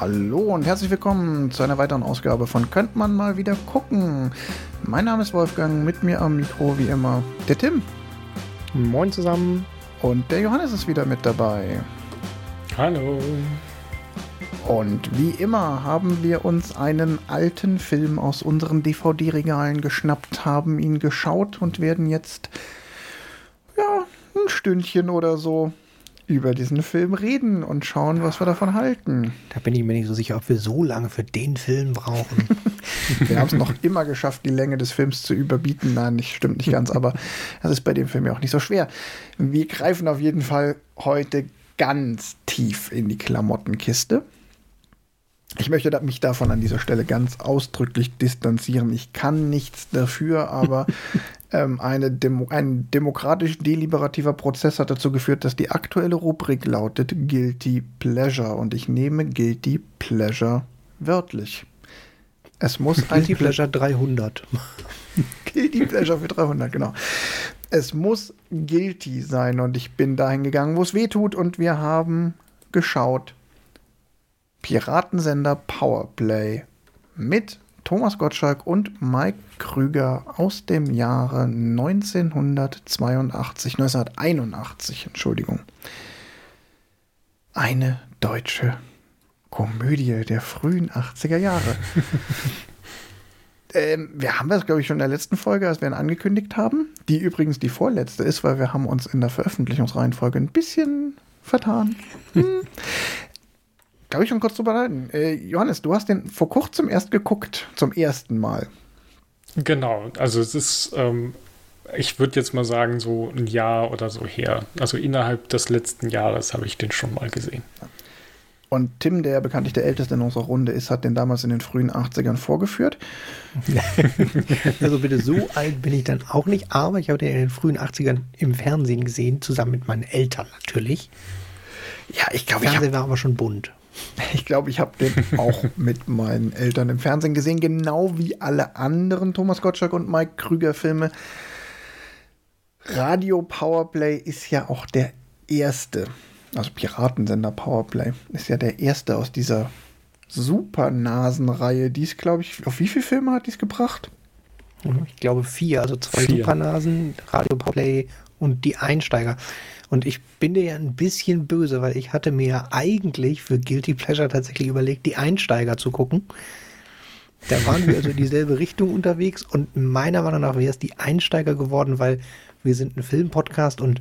Hallo und herzlich willkommen zu einer weiteren Ausgabe von Könnt man mal wieder gucken. Mein Name ist Wolfgang, mit mir am Mikro wie immer der Tim. Moin zusammen. Und der Johannes ist wieder mit dabei. Hallo. Und wie immer haben wir uns einen alten Film aus unseren DVD-Regalen geschnappt, haben ihn geschaut und werden jetzt ja ein Stündchen oder so über diesen Film reden und schauen, was wir davon halten. Da bin ich mir nicht so sicher, ob wir so lange für den Film brauchen. wir haben es noch immer geschafft, die Länge des Films zu überbieten. Nein, das stimmt nicht ganz, aber das ist bei dem Film ja auch nicht so schwer. Wir greifen auf jeden Fall heute ganz tief in die Klamottenkiste. Ich möchte mich davon an dieser Stelle ganz ausdrücklich distanzieren. Ich kann nichts dafür, aber ähm, Demo ein demokratisch deliberativer Prozess hat dazu geführt, dass die aktuelle Rubrik lautet Guilty Pleasure und ich nehme Guilty Pleasure wörtlich. Es muss Guilty Pleasure 300. Guilty Pleasure für 300, genau. Es muss guilty sein und ich bin dahin gegangen, wo es weh tut und wir haben geschaut Piratensender Powerplay mit Thomas Gottschalk und Mike Krüger aus dem Jahre 1982, 1981, Entschuldigung. Eine deutsche Komödie der frühen 80er Jahre. ähm, wir haben das, glaube ich, schon in der letzten Folge, als wir ihn angekündigt haben, die übrigens die vorletzte ist, weil wir haben uns in der Veröffentlichungsreihenfolge ein bisschen vertan. Hm glaube ich, schon kurz drüber reden. Äh, Johannes, du hast den vor kurzem erst geguckt, zum ersten Mal. Genau, also es ist, ähm, ich würde jetzt mal sagen, so ein Jahr oder so her. Also innerhalb des letzten Jahres habe ich den schon mal gesehen. Und Tim, der bekanntlich der Älteste in unserer Runde ist, hat den damals in den frühen 80ern vorgeführt. also bitte, so alt bin ich dann auch nicht, aber ich habe den in den frühen 80ern im Fernsehen gesehen, zusammen mit meinen Eltern natürlich. Ja, ich glaube, ich Fernsehen war aber schon bunt. Ich glaube, ich habe den auch mit meinen Eltern im Fernsehen gesehen, genau wie alle anderen Thomas Gottschalk und Mike Krüger Filme. Radio Powerplay ist ja auch der erste, also Piratensender Powerplay ist ja der erste aus dieser Supernasen-Reihe. Die ist, glaube ich, auf wie viele Filme hat die es gebracht? Ich glaube vier, also zwei vier. Supernasen, Radio Powerplay und die Einsteiger. Und ich bin dir ja ein bisschen böse, weil ich hatte mir eigentlich für Guilty Pleasure tatsächlich überlegt, die Einsteiger zu gucken. Da waren wir also in dieselbe Richtung unterwegs und meiner Meinung nach wäre es die Einsteiger geworden, weil wir sind ein Filmpodcast und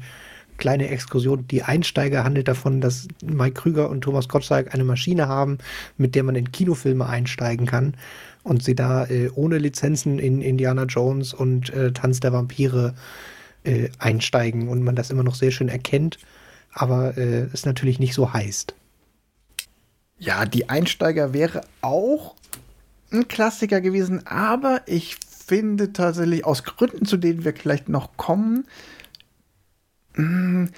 kleine Exkursion. Die Einsteiger handelt davon, dass Mike Krüger und Thomas Gottschalk eine Maschine haben, mit der man in Kinofilme einsteigen kann und sie da äh, ohne Lizenzen in Indiana Jones und äh, Tanz der Vampire äh, einsteigen und man das immer noch sehr schön erkennt, aber äh, es natürlich nicht so heißt. Ja, die Einsteiger wäre auch ein Klassiker gewesen, aber ich finde tatsächlich aus Gründen, zu denen wir vielleicht noch kommen, hm,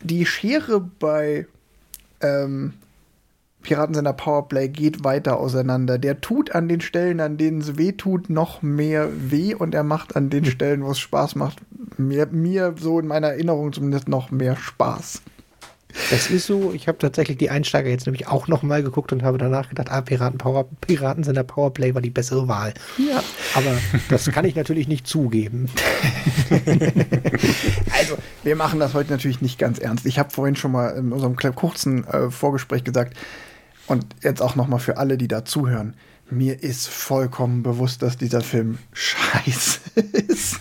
die Schere bei ähm, Piratensender Powerplay geht weiter auseinander. Der tut an den Stellen, an denen es weh tut, noch mehr weh und er macht an den Stellen, wo es Spaß macht, mir, mir so in meiner Erinnerung zumindest noch mehr Spaß. Das ist so. Ich habe tatsächlich die Einsteiger jetzt nämlich auch noch mal geguckt und habe danach gedacht, ah, Piraten Power, Piratensender Powerplay war die bessere Wahl. Ja. Aber das kann ich natürlich nicht zugeben. also, wir machen das heute natürlich nicht ganz ernst. Ich habe vorhin schon mal in unserem kurzen äh, Vorgespräch gesagt, und jetzt auch noch mal für alle, die da zuhören, mir ist vollkommen bewusst, dass dieser Film scheiße ist.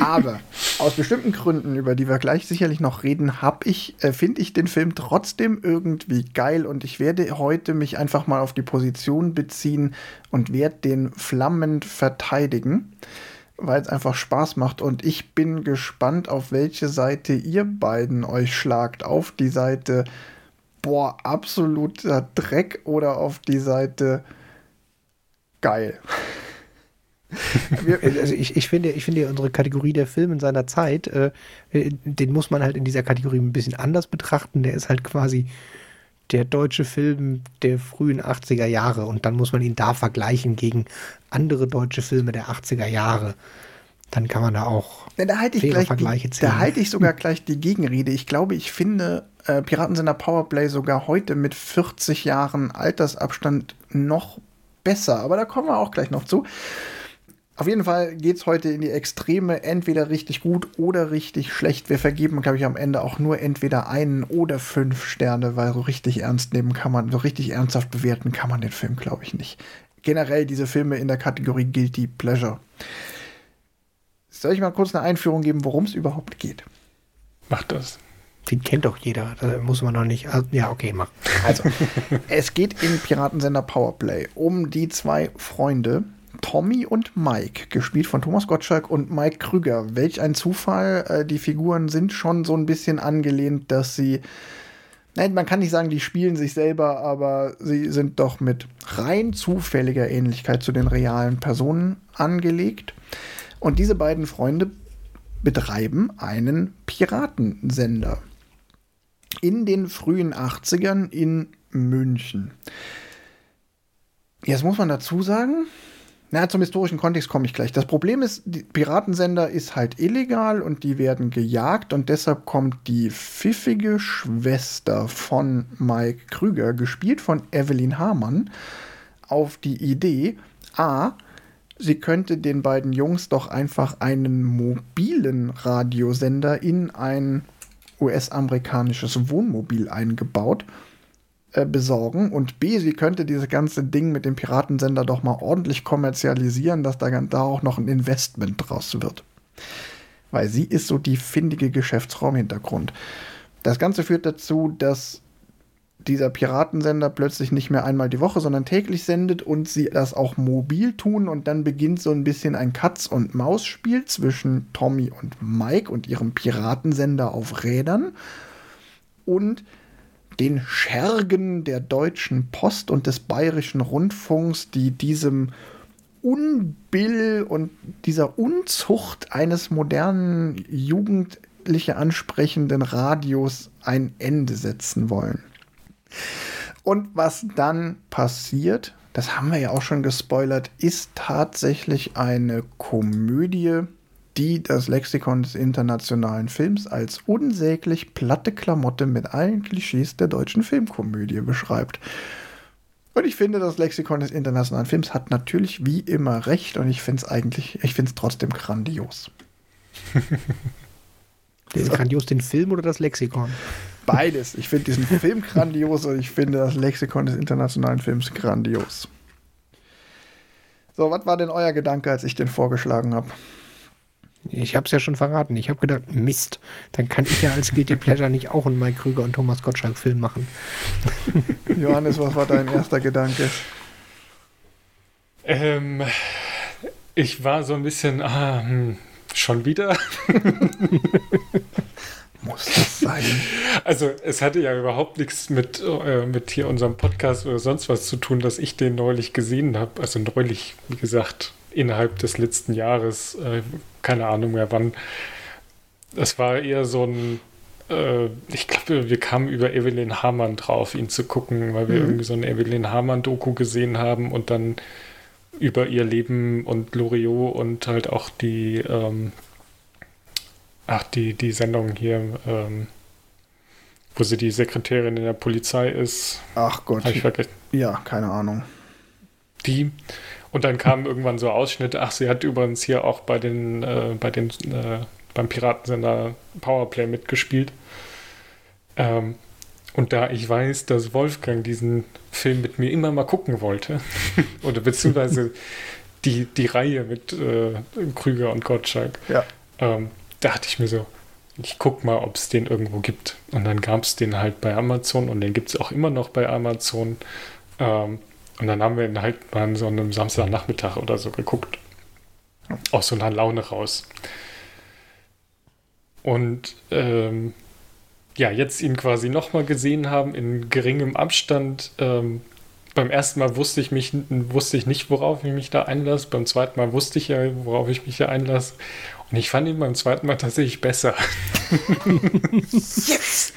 Aber aus bestimmten Gründen, über die wir gleich sicherlich noch reden, habe ich, äh, finde ich den Film trotzdem irgendwie geil und ich werde heute mich einfach mal auf die Position beziehen und werde den flammend verteidigen, weil es einfach Spaß macht und ich bin gespannt, auf welche Seite ihr beiden euch schlagt. Auf die Seite, boah, absoluter Dreck oder auf die Seite geil. also ich, ich, finde, ich finde unsere Kategorie der Film in seiner Zeit, äh, äh, den muss man halt in dieser Kategorie ein bisschen anders betrachten. Der ist halt quasi der deutsche Film der frühen 80er Jahre und dann muss man ihn da vergleichen gegen andere deutsche Filme der 80er Jahre. Dann kann man da auch ja, da halte ich gleich Vergleiche ziehen. Da halte ich sogar gleich die Gegenrede. Ich glaube, ich finde äh, Piratensender Powerplay sogar heute mit 40 Jahren Altersabstand noch besser. Aber da kommen wir auch gleich noch zu. Auf jeden Fall geht es heute in die Extreme, entweder richtig gut oder richtig schlecht. Wir vergeben, glaube ich, am Ende auch nur entweder einen oder fünf Sterne, weil so richtig ernst nehmen kann man, so richtig ernsthaft bewerten kann man den Film, glaube ich, nicht. Generell diese Filme in der Kategorie Guilty Pleasure. Soll ich mal kurz eine Einführung geben, worum es überhaupt geht? Macht das. Den kennt doch jeder. Da muss man noch nicht. Also, ja, okay, mach. Also, es geht im Piratensender Powerplay um die zwei Freunde, Tommy und Mike, gespielt von Thomas Gottschalk und Mike Krüger. Welch ein Zufall. Äh, die Figuren sind schon so ein bisschen angelehnt, dass sie. Nein, man kann nicht sagen, die spielen sich selber, aber sie sind doch mit rein zufälliger Ähnlichkeit zu den realen Personen angelegt. Und diese beiden Freunde betreiben einen Piratensender in den frühen 80ern in München. Jetzt muss man dazu sagen, na, zum historischen Kontext komme ich gleich. Das Problem ist, die Piratensender ist halt illegal und die werden gejagt und deshalb kommt die pfiffige Schwester von Mike Krüger, gespielt von Evelyn Hamann, auf die Idee, a, sie könnte den beiden Jungs doch einfach einen mobilen Radiosender in ein US-amerikanisches Wohnmobil eingebaut äh, besorgen und B, sie könnte dieses ganze Ding mit dem Piratensender doch mal ordentlich kommerzialisieren, dass da, da auch noch ein Investment draus wird. Weil sie ist so die findige Geschäftsraumhintergrund. Das Ganze führt dazu, dass dieser Piratensender plötzlich nicht mehr einmal die Woche, sondern täglich sendet und sie das auch mobil tun und dann beginnt so ein bisschen ein Katz- und Maus-Spiel zwischen Tommy und Mike und ihrem Piratensender auf Rädern und den Schergen der Deutschen Post und des Bayerischen Rundfunks, die diesem Unbill und dieser Unzucht eines modernen, jugendliche ansprechenden Radios ein Ende setzen wollen. Und was dann passiert, das haben wir ja auch schon gespoilert, ist tatsächlich eine Komödie, die das Lexikon des internationalen Films als unsäglich platte Klamotte mit allen Klischees der deutschen Filmkomödie beschreibt. Und ich finde, das Lexikon des internationalen Films hat natürlich wie immer recht und ich finde es eigentlich, ich finde es trotzdem grandios. Den grandios den Film oder das Lexikon? Beides. Ich finde diesen Film grandios und ich finde das Lexikon des internationalen Films grandios. So, was war denn euer Gedanke, als ich den vorgeschlagen habe? Ich habe es ja schon verraten. Ich habe gedacht, Mist, dann kann ich ja als Guilty Pleasure nicht auch einen Mike Krüger und Thomas Gottschalk Film machen. Johannes, was war dein erster Gedanke? Ähm, ich war so ein bisschen, ah, hm, schon wieder. Muss das sein? Also, es hatte ja überhaupt nichts mit, äh, mit hier unserem Podcast oder sonst was zu tun, dass ich den neulich gesehen habe. Also neulich, wie gesagt, innerhalb des letzten Jahres, äh, keine Ahnung mehr wann. Das war eher so ein, äh, ich glaube, wir kamen über Evelyn Hamann drauf, ihn zu gucken, weil wir mhm. irgendwie so ein Evelyn Hamann-Doku gesehen haben und dann über ihr Leben und Loriot und halt auch die, ähm, ach, die, die Sendung hier, ähm, wo sie die Sekretärin in der Polizei ist. Ach Gott. ich vergessen. Ja, keine Ahnung. Die. Und dann kamen irgendwann so Ausschnitte, ach, sie hat übrigens hier auch bei den, äh, bei den, äh, beim Piratensender Powerplay mitgespielt. Ähm, und da ich weiß, dass Wolfgang diesen Film mit mir immer mal gucken wollte, oder beziehungsweise die, die Reihe mit äh, Krüger und Gottschalk, ja. ähm, dachte ich mir so, ich guck mal, ob es den irgendwo gibt. Und dann gab es den halt bei Amazon und den gibt es auch immer noch bei Amazon. Ähm, und dann haben wir ihn halt mal an so einem Samstagnachmittag oder so geguckt. Aus so einer Laune raus. Und ähm, ja, jetzt ihn quasi nochmal gesehen haben in geringem Abstand. Ähm, beim ersten Mal wusste ich mich, wusste ich nicht, worauf ich mich da einlasse. Beim zweiten Mal wusste ich ja, worauf ich mich da einlasse. Und ich fand ihn beim zweiten Mal tatsächlich besser. yes!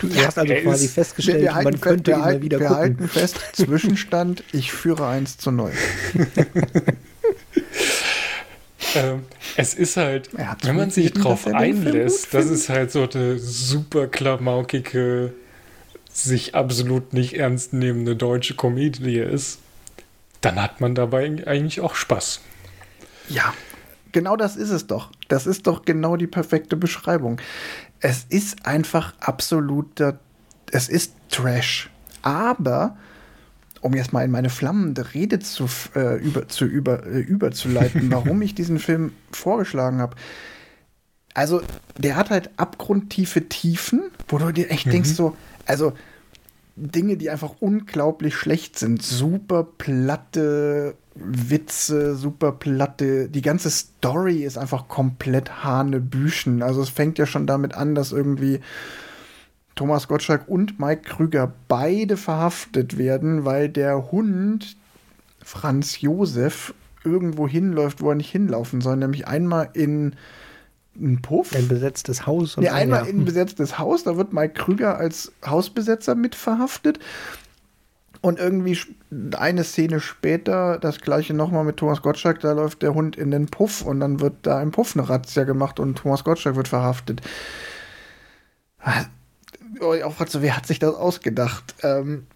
Du ja, hast also quasi festgestellt, wir, wir man könnte wir, ihn mal wieder wir gucken. halten fest, Zwischenstand, ich führe eins zu 0. ähm, Es ist halt, wenn man sich drauf einlässt, das ist halt so eine super klamaukige, sich absolut nicht ernst nehmende deutsche Komödie ist, dann hat man dabei eigentlich auch Spaß. Ja, genau das ist es doch. Das ist doch genau die perfekte Beschreibung. Es ist einfach absoluter, es ist Trash. Aber, um jetzt mal in meine flammende Rede zu, äh, über, zu über, äh, überzuleiten, warum ich diesen Film vorgeschlagen habe. Also, der hat halt abgrundtiefe Tiefen, wo du dir echt mhm. denkst, so, also Dinge, die einfach unglaublich schlecht sind. Super platte Witze, super platte. Die ganze Story ist einfach komplett Hanebüchen. Also es fängt ja schon damit an, dass irgendwie Thomas Gottschalk und Mike Krüger beide verhaftet werden, weil der Hund Franz Josef irgendwo hinläuft, wo er nicht hinlaufen soll, nämlich einmal in ein Puff. Ein besetztes Haus. Und nee, einmal in ein besetztes Haus, da wird Mike Krüger als Hausbesetzer mit verhaftet. Und irgendwie eine Szene später, das gleiche nochmal mit Thomas Gottschalk, da läuft der Hund in den Puff und dann wird da im Puff eine Razzia gemacht und Thomas Gottschalk wird verhaftet. Auch fragt so, wer hat sich das ausgedacht? Ähm,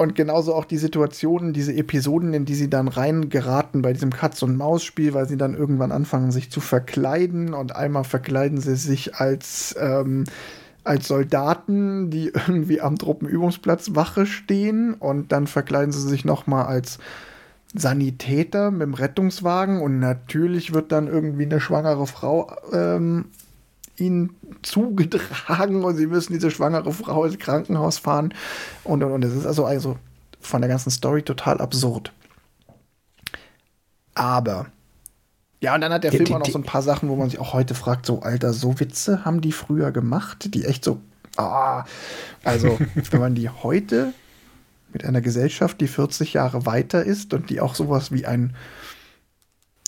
und genauso auch die Situationen, diese Episoden, in die sie dann reingeraten bei diesem Katz-und-Maus-Spiel, weil sie dann irgendwann anfangen, sich zu verkleiden. Und einmal verkleiden sie sich als, ähm, als Soldaten, die irgendwie am Truppenübungsplatz Wache stehen. Und dann verkleiden sie sich nochmal als Sanitäter mit dem Rettungswagen. Und natürlich wird dann irgendwie eine schwangere Frau ähm, ihnen zugetragen und sie müssen diese schwangere Frau ins Krankenhaus fahren. Und, und, und es ist also, also von der ganzen Story total absurd. Aber, ja, und dann hat der die, Film die, auch noch so ein paar Sachen, wo man sich auch heute fragt, so, Alter, so Witze haben die früher gemacht, die echt so, ah, also, wenn man die heute mit einer Gesellschaft, die 40 Jahre weiter ist und die auch sowas wie ein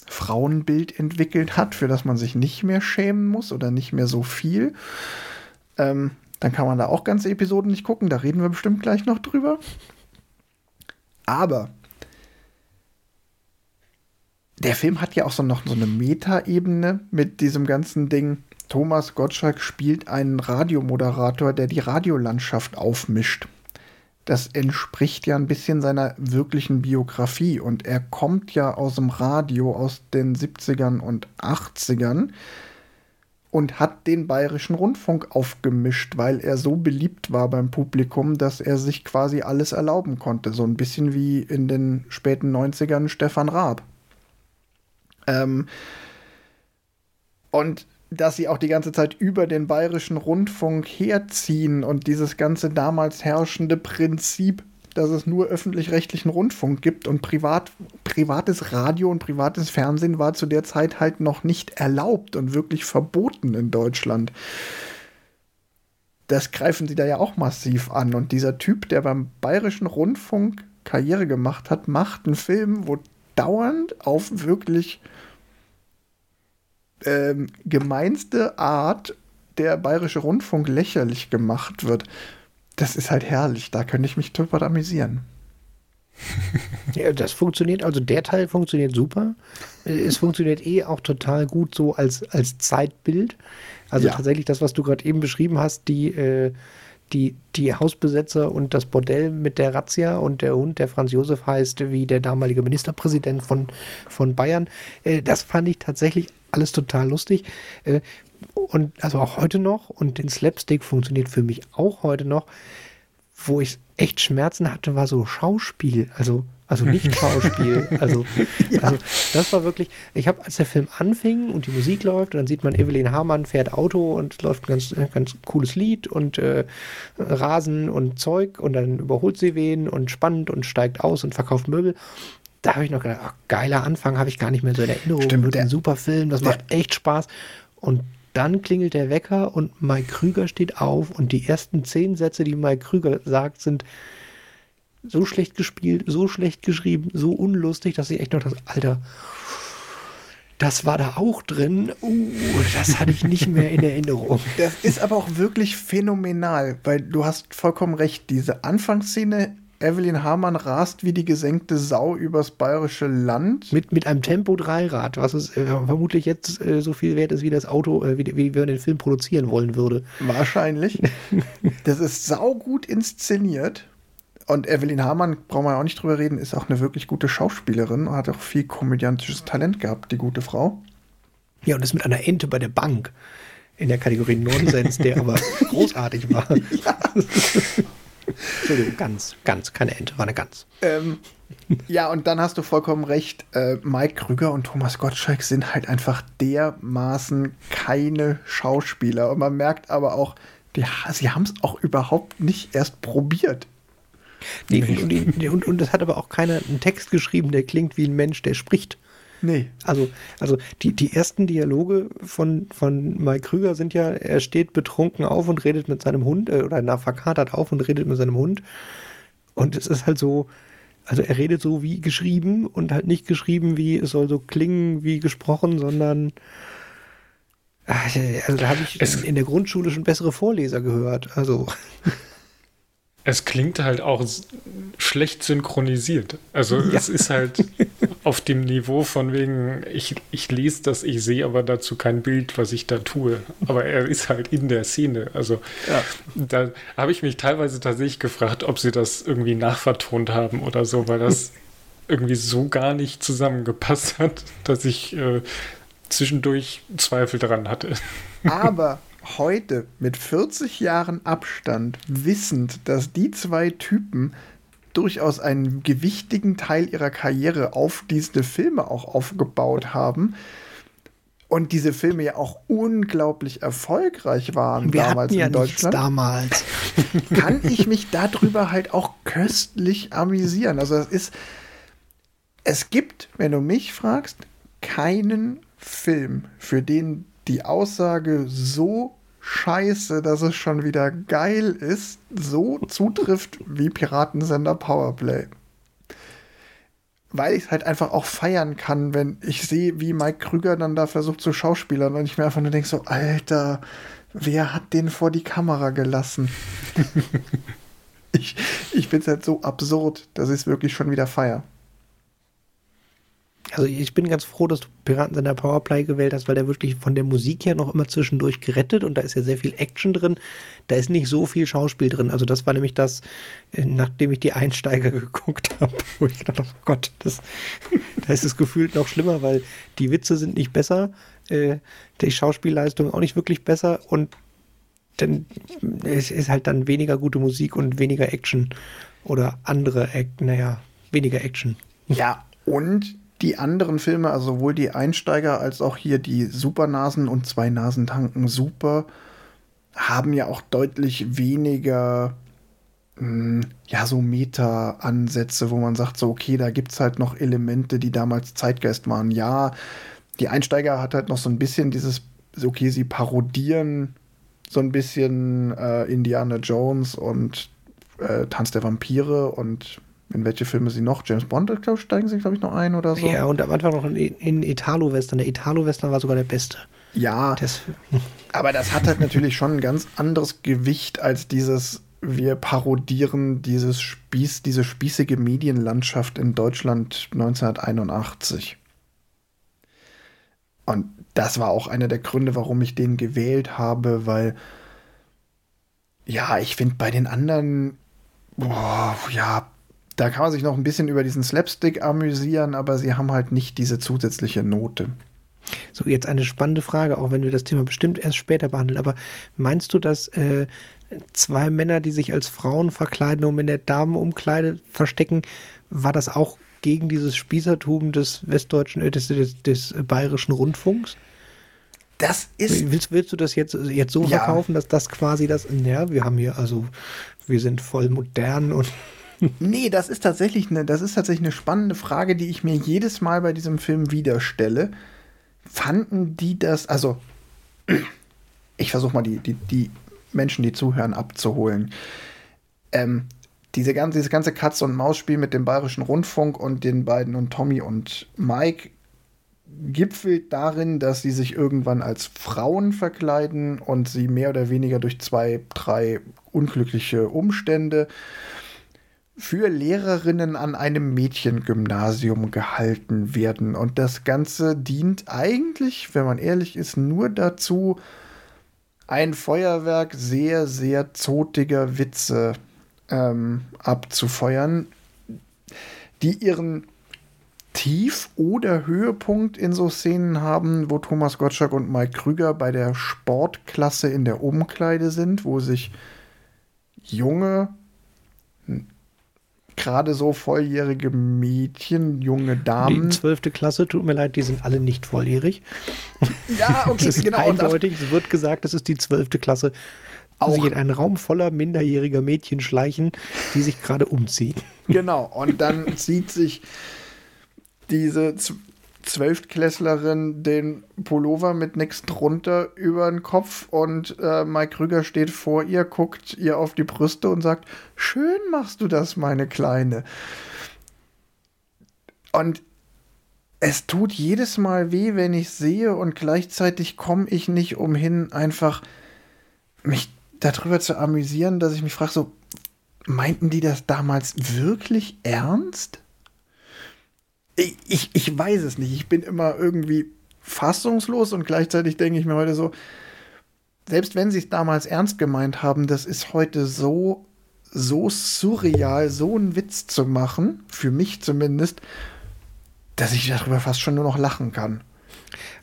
Frauenbild entwickelt hat, für das man sich nicht mehr schämen muss oder nicht mehr so viel. Ähm, dann kann man da auch ganze Episoden nicht gucken. Da reden wir bestimmt gleich noch drüber. Aber der Film hat ja auch so noch so eine Meta-Ebene mit diesem ganzen Ding. Thomas Gottschalk spielt einen Radiomoderator, der die Radiolandschaft aufmischt das entspricht ja ein bisschen seiner wirklichen Biografie. Und er kommt ja aus dem Radio aus den 70ern und 80ern und hat den bayerischen Rundfunk aufgemischt, weil er so beliebt war beim Publikum, dass er sich quasi alles erlauben konnte. So ein bisschen wie in den späten 90ern Stefan Raab. Ähm und dass sie auch die ganze Zeit über den bayerischen Rundfunk herziehen und dieses ganze damals herrschende Prinzip, dass es nur öffentlich-rechtlichen Rundfunk gibt und privat, privates Radio und privates Fernsehen war zu der Zeit halt noch nicht erlaubt und wirklich verboten in Deutschland. Das greifen sie da ja auch massiv an. Und dieser Typ, der beim bayerischen Rundfunk Karriere gemacht hat, macht einen Film, wo dauernd auf wirklich ähm, gemeinste Art der Bayerische Rundfunk lächerlich gemacht wird. Das ist halt herrlich. Da könnte ich mich drüber amüsieren. Ja, das funktioniert, also der Teil funktioniert super. Es funktioniert eh auch total gut so als, als Zeitbild. Also ja. tatsächlich das, was du gerade eben beschrieben hast, die, äh, die, die Hausbesetzer und das Bordell mit der Razzia und der Hund, der Franz Josef heißt, wie der damalige Ministerpräsident von, von Bayern. Äh, das fand ich tatsächlich alles total lustig. Äh, und also auch heute noch. Und den Slapstick funktioniert für mich auch heute noch. Wo ich echt Schmerzen hatte, war so Schauspiel. Also also nicht Schauspiel. also, ja. also das war wirklich, ich habe, als der Film anfing und die Musik läuft, und dann sieht man Evelyn Hamann fährt Auto und läuft ein ganz, ganz cooles Lied und äh, Rasen und Zeug und dann überholt sie wen und spannend und steigt aus und verkauft Möbel da habe ich noch gedacht, ach, geiler Anfang, habe ich gar nicht mehr so in Erinnerung. Stimmt, der, ein super Film, das macht echt Spaß. Und dann klingelt der Wecker und Mike Krüger steht auf und die ersten zehn Sätze, die Mike Krüger sagt, sind so schlecht gespielt, so schlecht geschrieben, so unlustig, dass ich echt noch das Alter, das war da auch drin. Uh, das hatte ich nicht mehr in Erinnerung. Das ist aber auch wirklich phänomenal, weil du hast vollkommen recht. Diese Anfangsszene Evelyn Hamann rast wie die gesenkte Sau übers bayerische Land. Mit, mit einem Tempo-3-Rad, was es äh, vermutlich jetzt äh, so viel wert ist, wie das Auto, äh, wie, wie man den Film produzieren wollen würde. Wahrscheinlich. das ist saugut inszeniert. Und Evelyn Hamann, brauchen wir auch nicht drüber reden, ist auch eine wirklich gute Schauspielerin und hat auch viel komödiantisches Talent gehabt, die gute Frau. Ja, und das mit einer Ente bei der Bank in der Kategorie Nonsens, der aber großartig war. Ja. Entschuldigung, ganz, ganz, keine Ente, war eine Gans. Ähm, ja, und dann hast du vollkommen recht. Äh, Mike Krüger und Thomas Gottschalk sind halt einfach dermaßen keine Schauspieler. Und man merkt aber auch, die, sie haben es auch überhaupt nicht erst probiert. Nee, und, und, und, es hat aber auch keiner einen Text geschrieben, der klingt wie ein Mensch, der spricht. Nee. Also, also die, die ersten Dialoge von, von Mike Krüger sind ja, er steht betrunken auf und redet mit seinem Hund, äh, oder na, verkatert auf und redet mit seinem Hund. Und es ist halt so, also er redet so wie geschrieben und halt nicht geschrieben wie, es soll so klingen wie gesprochen, sondern also da habe ich es in der Grundschule schon bessere Vorleser gehört. Also es klingt halt auch schlecht synchronisiert. Also ja. es ist halt auf dem Niveau von wegen, ich, ich lese das, ich sehe aber dazu kein Bild, was ich da tue. Aber er ist halt in der Szene. Also ja. da habe ich mich teilweise tatsächlich gefragt, ob sie das irgendwie nachvertont haben oder so, weil das irgendwie so gar nicht zusammengepasst hat, dass ich äh, zwischendurch Zweifel daran hatte. Aber heute mit 40 Jahren Abstand, wissend, dass die zwei Typen durchaus einen gewichtigen Teil ihrer Karriere auf diese Filme auch aufgebaut haben und diese Filme ja auch unglaublich erfolgreich waren Wir damals ja in Deutschland. damals. kann ich mich darüber halt auch köstlich amüsieren. Also es ist, es gibt, wenn du mich fragst, keinen Film, für den die Aussage so scheiße, dass es schon wieder geil ist, so zutrifft wie Piratensender Powerplay. Weil ich es halt einfach auch feiern kann, wenn ich sehe, wie Mike Krüger dann da versucht zu schauspielern und ich mir einfach nur denke so, Alter, wer hat den vor die Kamera gelassen? ich ich finde es halt so absurd, dass ich es wirklich schon wieder feier. Also ich bin ganz froh, dass du Piraten seiner Powerplay gewählt hast, weil der wirklich von der Musik her noch immer zwischendurch gerettet und da ist ja sehr viel Action drin. Da ist nicht so viel Schauspiel drin. Also das war nämlich das, äh, nachdem ich die Einsteiger geguckt habe, wo ich gedacht habe, oh Gott, das, da ist es gefühlt noch schlimmer, weil die Witze sind nicht besser, äh, die Schauspielleistung auch nicht wirklich besser und dann es ist halt dann weniger gute Musik und weniger Action oder andere, naja, weniger Action. Ja, und die anderen Filme, also sowohl die Einsteiger als auch hier die Supernasen und zwei Nasentanken super, haben ja auch deutlich weniger mh, hm, ja so Meta-Ansätze, wo man sagt, so okay, da gibt es halt noch Elemente, die damals Zeitgeist waren. Ja, die Einsteiger hat halt noch so ein bisschen dieses, okay, sie parodieren so ein bisschen äh, Indiana Jones und äh, Tanz der Vampire und in welche Filme sie noch? James Bond, glaub, steigen sie, glaube ich, noch ein oder so. Ja, und am Anfang noch in, in Italo-Western. Der Italo-Western war sogar der beste. Ja, das, aber das hat halt natürlich schon ein ganz anderes Gewicht als dieses, wir parodieren dieses Spieß, diese spießige Medienlandschaft in Deutschland 1981. Und das war auch einer der Gründe, warum ich den gewählt habe, weil ja, ich finde bei den anderen, boah, ja, da kann man sich noch ein bisschen über diesen Slapstick amüsieren, aber sie haben halt nicht diese zusätzliche Note. So, jetzt eine spannende Frage, auch wenn wir das Thema bestimmt erst später behandeln. Aber meinst du, dass äh, zwei Männer, die sich als Frauen verkleiden, um in der Damenumkleide verstecken, war das auch gegen dieses Spießertum des westdeutschen, äh, des, des, des bayerischen Rundfunks? Das ist. Willst, willst du das jetzt, jetzt so ja. verkaufen, dass das quasi das, ja, wir haben hier, also, wir sind voll modern und nee, das ist tatsächlich eine, das ist tatsächlich eine spannende Frage, die ich mir jedes Mal bei diesem Film wieder stelle. Fanden die das, also ich versuche mal die, die, die Menschen, die zuhören, abzuholen. Ähm, diese ganze, dieses ganze Katz- und Maus-Spiel mit dem Bayerischen Rundfunk und den beiden und Tommy und Mike gipfelt darin, dass sie sich irgendwann als Frauen verkleiden und sie mehr oder weniger durch zwei, drei unglückliche Umstände für Lehrerinnen an einem Mädchengymnasium gehalten werden. Und das Ganze dient eigentlich, wenn man ehrlich ist, nur dazu, ein Feuerwerk sehr, sehr zotiger Witze ähm, abzufeuern, die ihren Tief- oder Höhepunkt in so Szenen haben, wo Thomas Gottschalk und Mike Krüger bei der Sportklasse in der Umkleide sind, wo sich junge, gerade so volljährige Mädchen, junge Damen. Die zwölfte Klasse, tut mir leid, die sind alle nicht volljährig. Ja, okay, es ist genau. Eindeutig, es wird gesagt, das ist die zwölfte Klasse. Auch sich in einen Raum voller minderjähriger Mädchen schleichen, die sich gerade umziehen. Genau, und dann zieht sich diese Zwölftklässlerin den Pullover mit nichts drunter über den Kopf und äh, Mike Krüger steht vor ihr, guckt ihr auf die Brüste und sagt, schön machst du das, meine Kleine. Und es tut jedes Mal weh, wenn ich sehe und gleichzeitig komme ich nicht umhin, einfach mich darüber zu amüsieren, dass ich mich frage, so, meinten die das damals wirklich ernst? Ich, ich, weiß es nicht. Ich bin immer irgendwie fassungslos und gleichzeitig denke ich mir heute so, selbst wenn sie es damals ernst gemeint haben, das ist heute so, so surreal, so einen Witz zu machen, für mich zumindest, dass ich darüber fast schon nur noch lachen kann.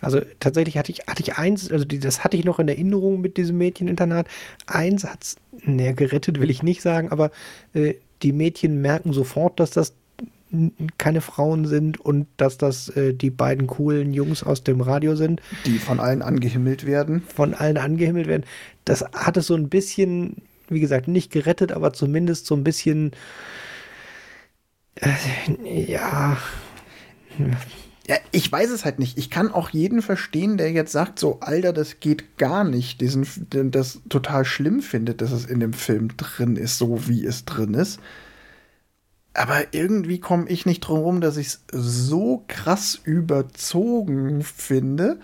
Also tatsächlich hatte ich, hatte ich eins, also die, das hatte ich noch in Erinnerung mit diesem Mädcheninternat. Eins hat's, naja, gerettet will ich nicht sagen, aber äh, die Mädchen merken sofort, dass das keine Frauen sind und dass das äh, die beiden coolen Jungs aus dem Radio sind. Die von allen angehimmelt werden. Von allen angehimmelt werden. Das hat es so ein bisschen, wie gesagt, nicht gerettet, aber zumindest so ein bisschen, äh, ja. Ja, ich weiß es halt nicht. Ich kann auch jeden verstehen, der jetzt sagt, so, Alter, das geht gar nicht, diesen, das total schlimm findet, dass es in dem Film drin ist, so wie es drin ist. Aber irgendwie komme ich nicht drum rum, dass ich es so krass überzogen finde,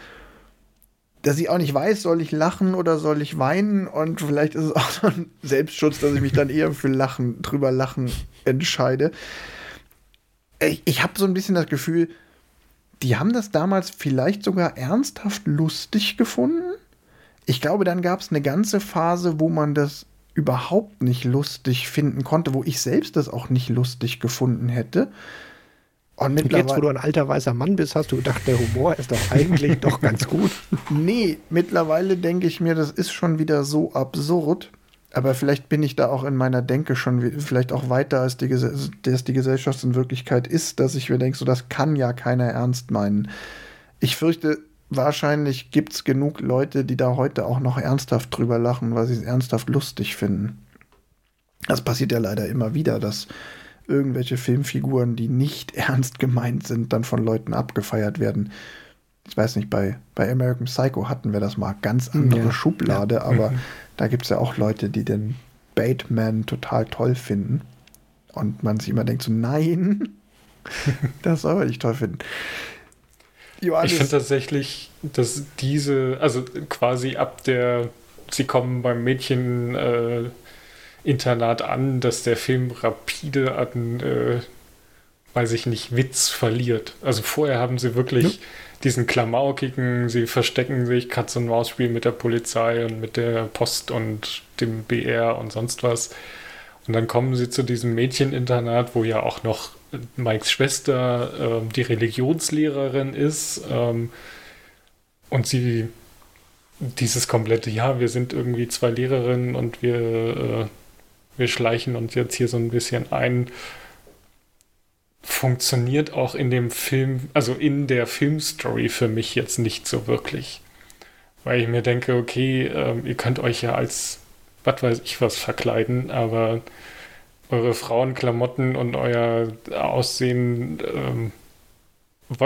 dass ich auch nicht weiß, soll ich lachen oder soll ich weinen? Und vielleicht ist es auch so ein Selbstschutz, dass ich mich dann eher für Lachen, drüber lachen entscheide. Ich, ich habe so ein bisschen das Gefühl, die haben das damals vielleicht sogar ernsthaft lustig gefunden. Ich glaube, dann gab es eine ganze Phase, wo man das überhaupt nicht lustig finden konnte, wo ich selbst das auch nicht lustig gefunden hätte. Und, Und jetzt, wo du ein alter weißer Mann bist, hast du gedacht, der Humor ist doch eigentlich doch ganz gut. Nee, mittlerweile denke ich mir, das ist schon wieder so absurd. Aber vielleicht bin ich da auch in meiner Denke schon vielleicht auch weiter, als die, als die Gesellschaft in Wirklichkeit ist, dass ich mir denke, so das kann ja keiner ernst meinen. Ich fürchte, wahrscheinlich gibt es genug Leute, die da heute auch noch ernsthaft drüber lachen, weil sie es ernsthaft lustig finden. Das passiert ja leider immer wieder, dass irgendwelche Filmfiguren, die nicht ernst gemeint sind, dann von Leuten abgefeiert werden. Ich weiß nicht, bei, bei American Psycho hatten wir das mal ganz andere ja. Schublade, ja. aber mhm. da gibt es ja auch Leute, die den Bateman total toll finden. Und man sich immer denkt so, nein, das soll man nicht toll finden. Johannes. Ich finde tatsächlich, dass diese, also quasi ab der, sie kommen beim Mädchen äh, Internat an, dass der Film rapide an, äh, weiß ich nicht, Witz verliert. Also vorher haben sie wirklich ja. diesen klamaukigen, sie verstecken sich, Katz- und Maus-Spiel mit der Polizei und mit der Post und dem BR und sonst was. Und dann kommen sie zu diesem Mädcheninternat, wo ja auch noch Mikes Schwester ähm, die Religionslehrerin ist ähm, und sie dieses komplette, ja, wir sind irgendwie zwei Lehrerinnen und wir, äh, wir schleichen uns jetzt hier so ein bisschen ein, funktioniert auch in dem Film, also in der Filmstory für mich jetzt nicht so wirklich. Weil ich mir denke, okay, äh, ihr könnt euch ja als, was weiß ich was, verkleiden, aber eure Frauenklamotten und euer Aussehen ähm,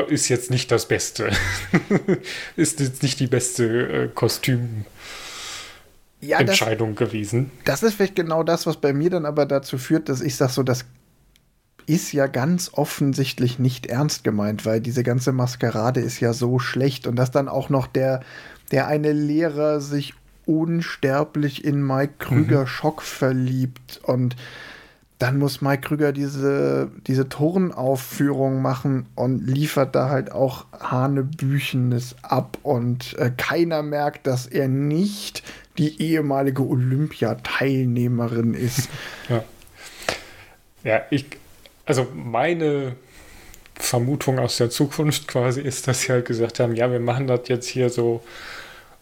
ist jetzt nicht das Beste. ist jetzt nicht die beste äh, Kostüm. Ja, Entscheidung das, gewesen. Das ist vielleicht genau das, was bei mir dann aber dazu führt, dass ich sage, so, das ist ja ganz offensichtlich nicht ernst gemeint, weil diese ganze Maskerade ist ja so schlecht und dass dann auch noch der, der eine Lehrer sich unsterblich in Mike Krüger mhm. Schock verliebt und dann muss Mike Krüger diese, diese Turnaufführung machen und liefert da halt auch Hanebüchenes ab und äh, keiner merkt, dass er nicht die ehemalige Olympiateilnehmerin ist. Ja. ja, ich, also meine Vermutung aus der Zukunft quasi ist, dass sie halt gesagt haben, ja, wir machen das jetzt hier so,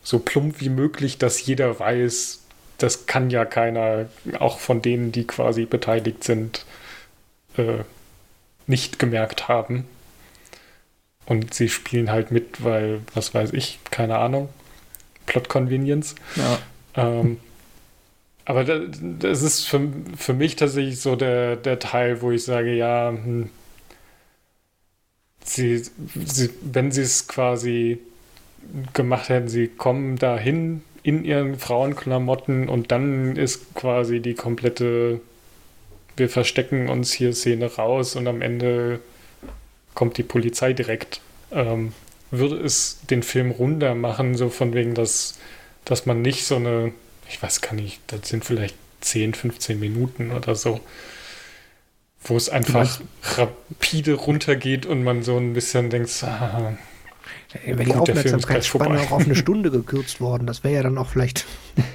so plump wie möglich, dass jeder weiß, das kann ja keiner, auch von denen, die quasi beteiligt sind, äh, nicht gemerkt haben. Und sie spielen halt mit, weil, was weiß ich, keine Ahnung, Plot Convenience. Ja. Ähm, aber das, ist für, für mich tatsächlich so der, der Teil, wo ich sage, ja, hm, sie, sie, wenn sie es quasi gemacht hätten, sie kommen dahin, in ihren Frauenklamotten und dann ist quasi die komplette wir verstecken uns hier Szene raus und am Ende kommt die Polizei direkt. Ähm, würde es den Film runder machen, so von wegen, dass, dass man nicht so eine, ich weiß gar nicht, das sind vielleicht 10, 15 Minuten oder so, wo es einfach rapide runtergeht und man so ein bisschen denkt, ah, Wäre die Aufmerksamkeitsspanne auch auf eine Stunde gekürzt worden. Das wäre ja dann auch vielleicht.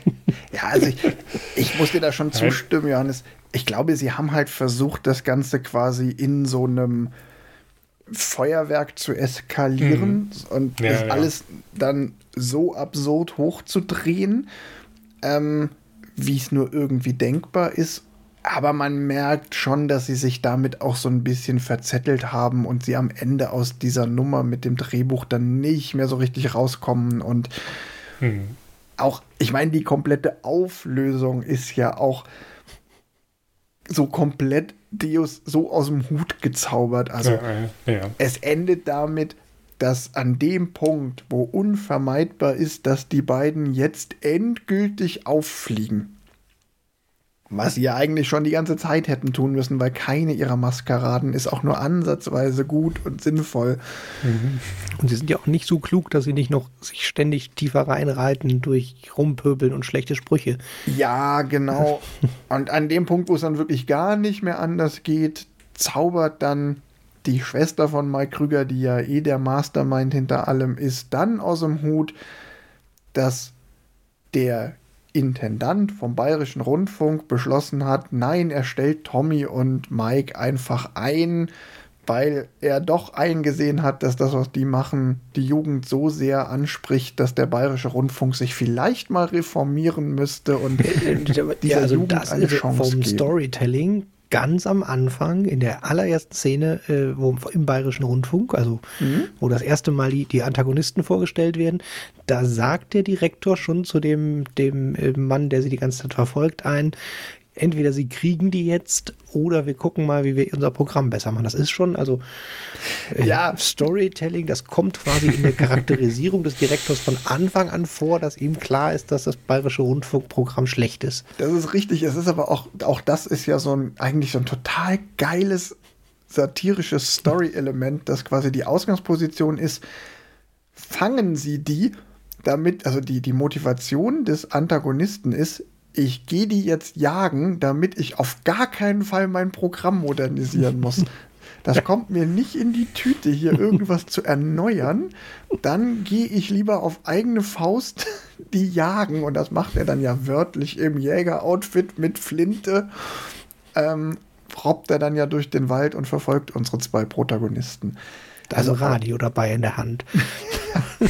ja, also ich, ich muss dir da schon zustimmen, Johannes. Ich glaube, sie haben halt versucht, das Ganze quasi in so einem Feuerwerk zu eskalieren mhm. und ja, ja. alles dann so absurd hochzudrehen, ähm, wie es nur irgendwie denkbar ist aber man merkt schon, dass sie sich damit auch so ein bisschen verzettelt haben und sie am Ende aus dieser Nummer mit dem Drehbuch dann nicht mehr so richtig rauskommen. Und hm. auch, ich meine, die komplette Auflösung ist ja auch so komplett Deus so aus dem Hut gezaubert. Also ja, ja. es endet damit, dass an dem Punkt, wo unvermeidbar ist, dass die beiden jetzt endgültig auffliegen was sie ja eigentlich schon die ganze Zeit hätten tun müssen, weil keine ihrer Maskeraden ist auch nur ansatzweise gut und sinnvoll. Mhm. Und sie sind ja auch nicht so klug, dass sie nicht noch sich ständig tiefer reinreiten durch Rumpöbeln und schlechte Sprüche. Ja, genau. und an dem Punkt, wo es dann wirklich gar nicht mehr anders geht, zaubert dann die Schwester von Mike Krüger, die ja eh der Mastermind hinter allem ist, dann aus dem Hut, dass der Intendant vom Bayerischen Rundfunk beschlossen hat, nein, er stellt Tommy und Mike einfach ein, weil er doch eingesehen hat, dass das, was die machen, die Jugend so sehr anspricht, dass der Bayerische Rundfunk sich vielleicht mal reformieren müsste und dieser ja, also Jugend das eine Chance vom geben. Storytelling ganz am Anfang, in der allerersten Szene äh, wo, im Bayerischen Rundfunk, also mhm. wo das erste Mal die, die, Antagonisten vorgestellt werden, da sagt der Direktor schon zu dem, dem äh, Mann, der sie die ganze Zeit verfolgt, ein, entweder sie kriegen die jetzt oder wir gucken mal, wie wir unser Programm besser machen. Das ist schon, also äh, ja. Storytelling, das kommt quasi in der Charakterisierung des Direktors von Anfang an vor, dass ihm klar ist, dass das bayerische Rundfunkprogramm schlecht ist. Das ist richtig. Es ist aber auch, auch das ist ja so ein, eigentlich so ein total geiles satirisches Story-Element, das quasi die Ausgangsposition ist, fangen sie die damit, also die, die Motivation des Antagonisten ist, ich gehe die jetzt jagen, damit ich auf gar keinen Fall mein Programm modernisieren muss. Das kommt mir nicht in die Tüte, hier irgendwas zu erneuern. Dann gehe ich lieber auf eigene Faust die jagen. Und das macht er dann ja wörtlich im Jägeroutfit mit Flinte. Ähm, robbt er dann ja durch den Wald und verfolgt unsere zwei Protagonisten. Also Radio dabei in der Hand.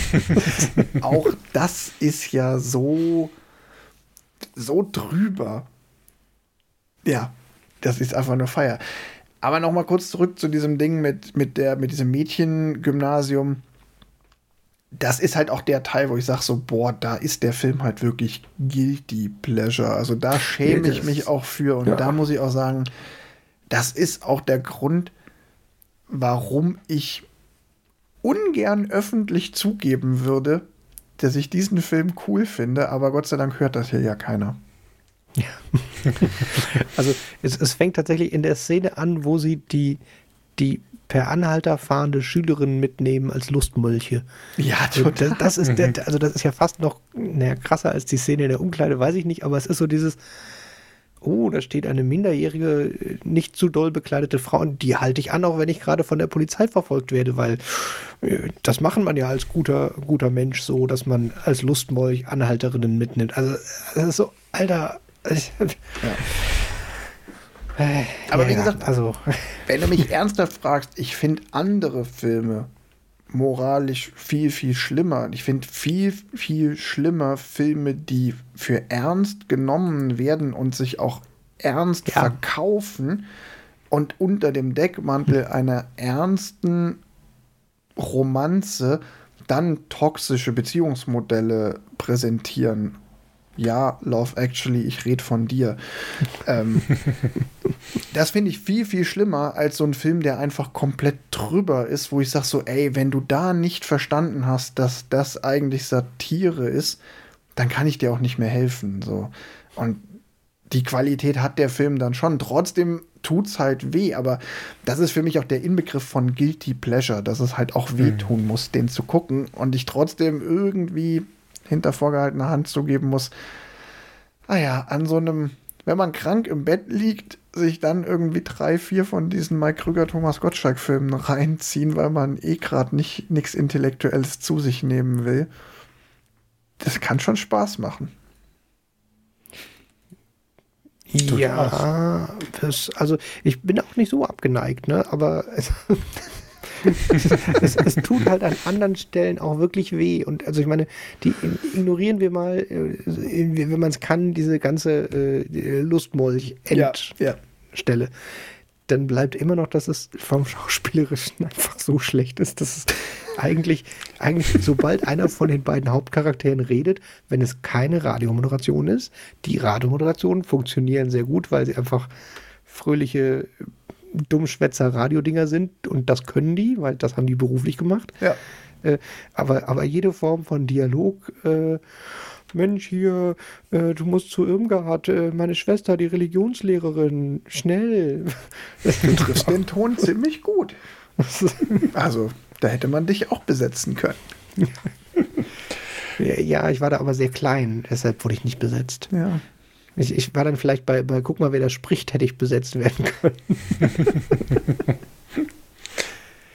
auch das ist ja so so drüber. Ja, das ist einfach eine Feier. Aber noch mal kurz zurück zu diesem Ding mit, mit, der, mit diesem Mädchengymnasium. Das ist halt auch der Teil, wo ich sage so, boah, da ist der Film halt wirklich guilty pleasure. Also da schäme ich mich auch für. Und ja. da muss ich auch sagen, das ist auch der Grund, warum ich ungern öffentlich zugeben würde, dass ich diesen Film cool finde, aber Gott sei Dank hört das hier ja keiner. Ja. also es, es, fängt tatsächlich in der Szene an, wo sie die, die per Anhalter fahrende Schülerin mitnehmen als Lustmolche. Ja, also total. Das, das, ist der, also das ist ja fast noch naja, krasser als die Szene in der Umkleide, weiß ich nicht, aber es ist so dieses, oh, da steht eine minderjährige, nicht zu doll bekleidete Frau und die halte ich an, auch wenn ich gerade von der Polizei verfolgt werde, weil äh, das machen man ja als guter, guter Mensch so, dass man als Lustmolch Anhalterinnen mitnimmt. Also, das ist so, Alter. ja. Äh, Aber ja, wie gesagt, also. wenn du mich ernsthaft fragst, ich finde andere Filme moralisch viel, viel schlimmer. Ich finde viel, viel schlimmer Filme, die für ernst genommen werden und sich auch ernst ja. verkaufen und unter dem Deckmantel einer ernsten Romanze dann toxische Beziehungsmodelle präsentieren ja, Love Actually, ich rede von dir. ähm, das finde ich viel, viel schlimmer als so ein Film, der einfach komplett drüber ist, wo ich sage so, ey, wenn du da nicht verstanden hast, dass das eigentlich Satire ist, dann kann ich dir auch nicht mehr helfen. So. Und die Qualität hat der Film dann schon. Trotzdem tut es halt weh, aber das ist für mich auch der Inbegriff von Guilty Pleasure, dass es halt auch wehtun mhm. muss, den zu gucken und ich trotzdem irgendwie hinter vorgehaltener Hand zugeben muss, ah ja, an so einem, wenn man krank im Bett liegt, sich dann irgendwie drei, vier von diesen Mike Krüger, Thomas Gottschalk-Filmen reinziehen, weil man eh gerade nicht nichts Intellektuelles zu sich nehmen will. Das kann schon Spaß machen. Ja, das, also ich bin auch nicht so abgeneigt, ne? Aber es, es, tut halt an anderen Stellen auch wirklich weh. Und also ich meine, die ignorieren wir mal, äh, wenn man es kann, diese ganze äh, Lustmolch-Endstelle. Ja, ja. Dann bleibt immer noch, dass es vom Schauspielerischen einfach so schlecht ist, dass es eigentlich, eigentlich, sobald einer von den beiden Hauptcharakteren redet, wenn es keine Radiomoderation ist, die Radiomoderationen funktionieren sehr gut, weil sie einfach fröhliche Dummschwätzer Radiodinger sind und das können die, weil das haben die beruflich gemacht. Ja. Äh, aber, aber jede Form von Dialog, äh, Mensch, hier, äh, du musst zu Irmgard, äh, meine Schwester, die Religionslehrerin, schnell. Du triffst den Ton ziemlich gut. Also, da hätte man dich auch besetzen können. ja, ich war da aber sehr klein, deshalb wurde ich nicht besetzt. Ja. Ich, ich, war dann vielleicht bei, bei Guck mal, wer da spricht, hätte ich besetzt werden können.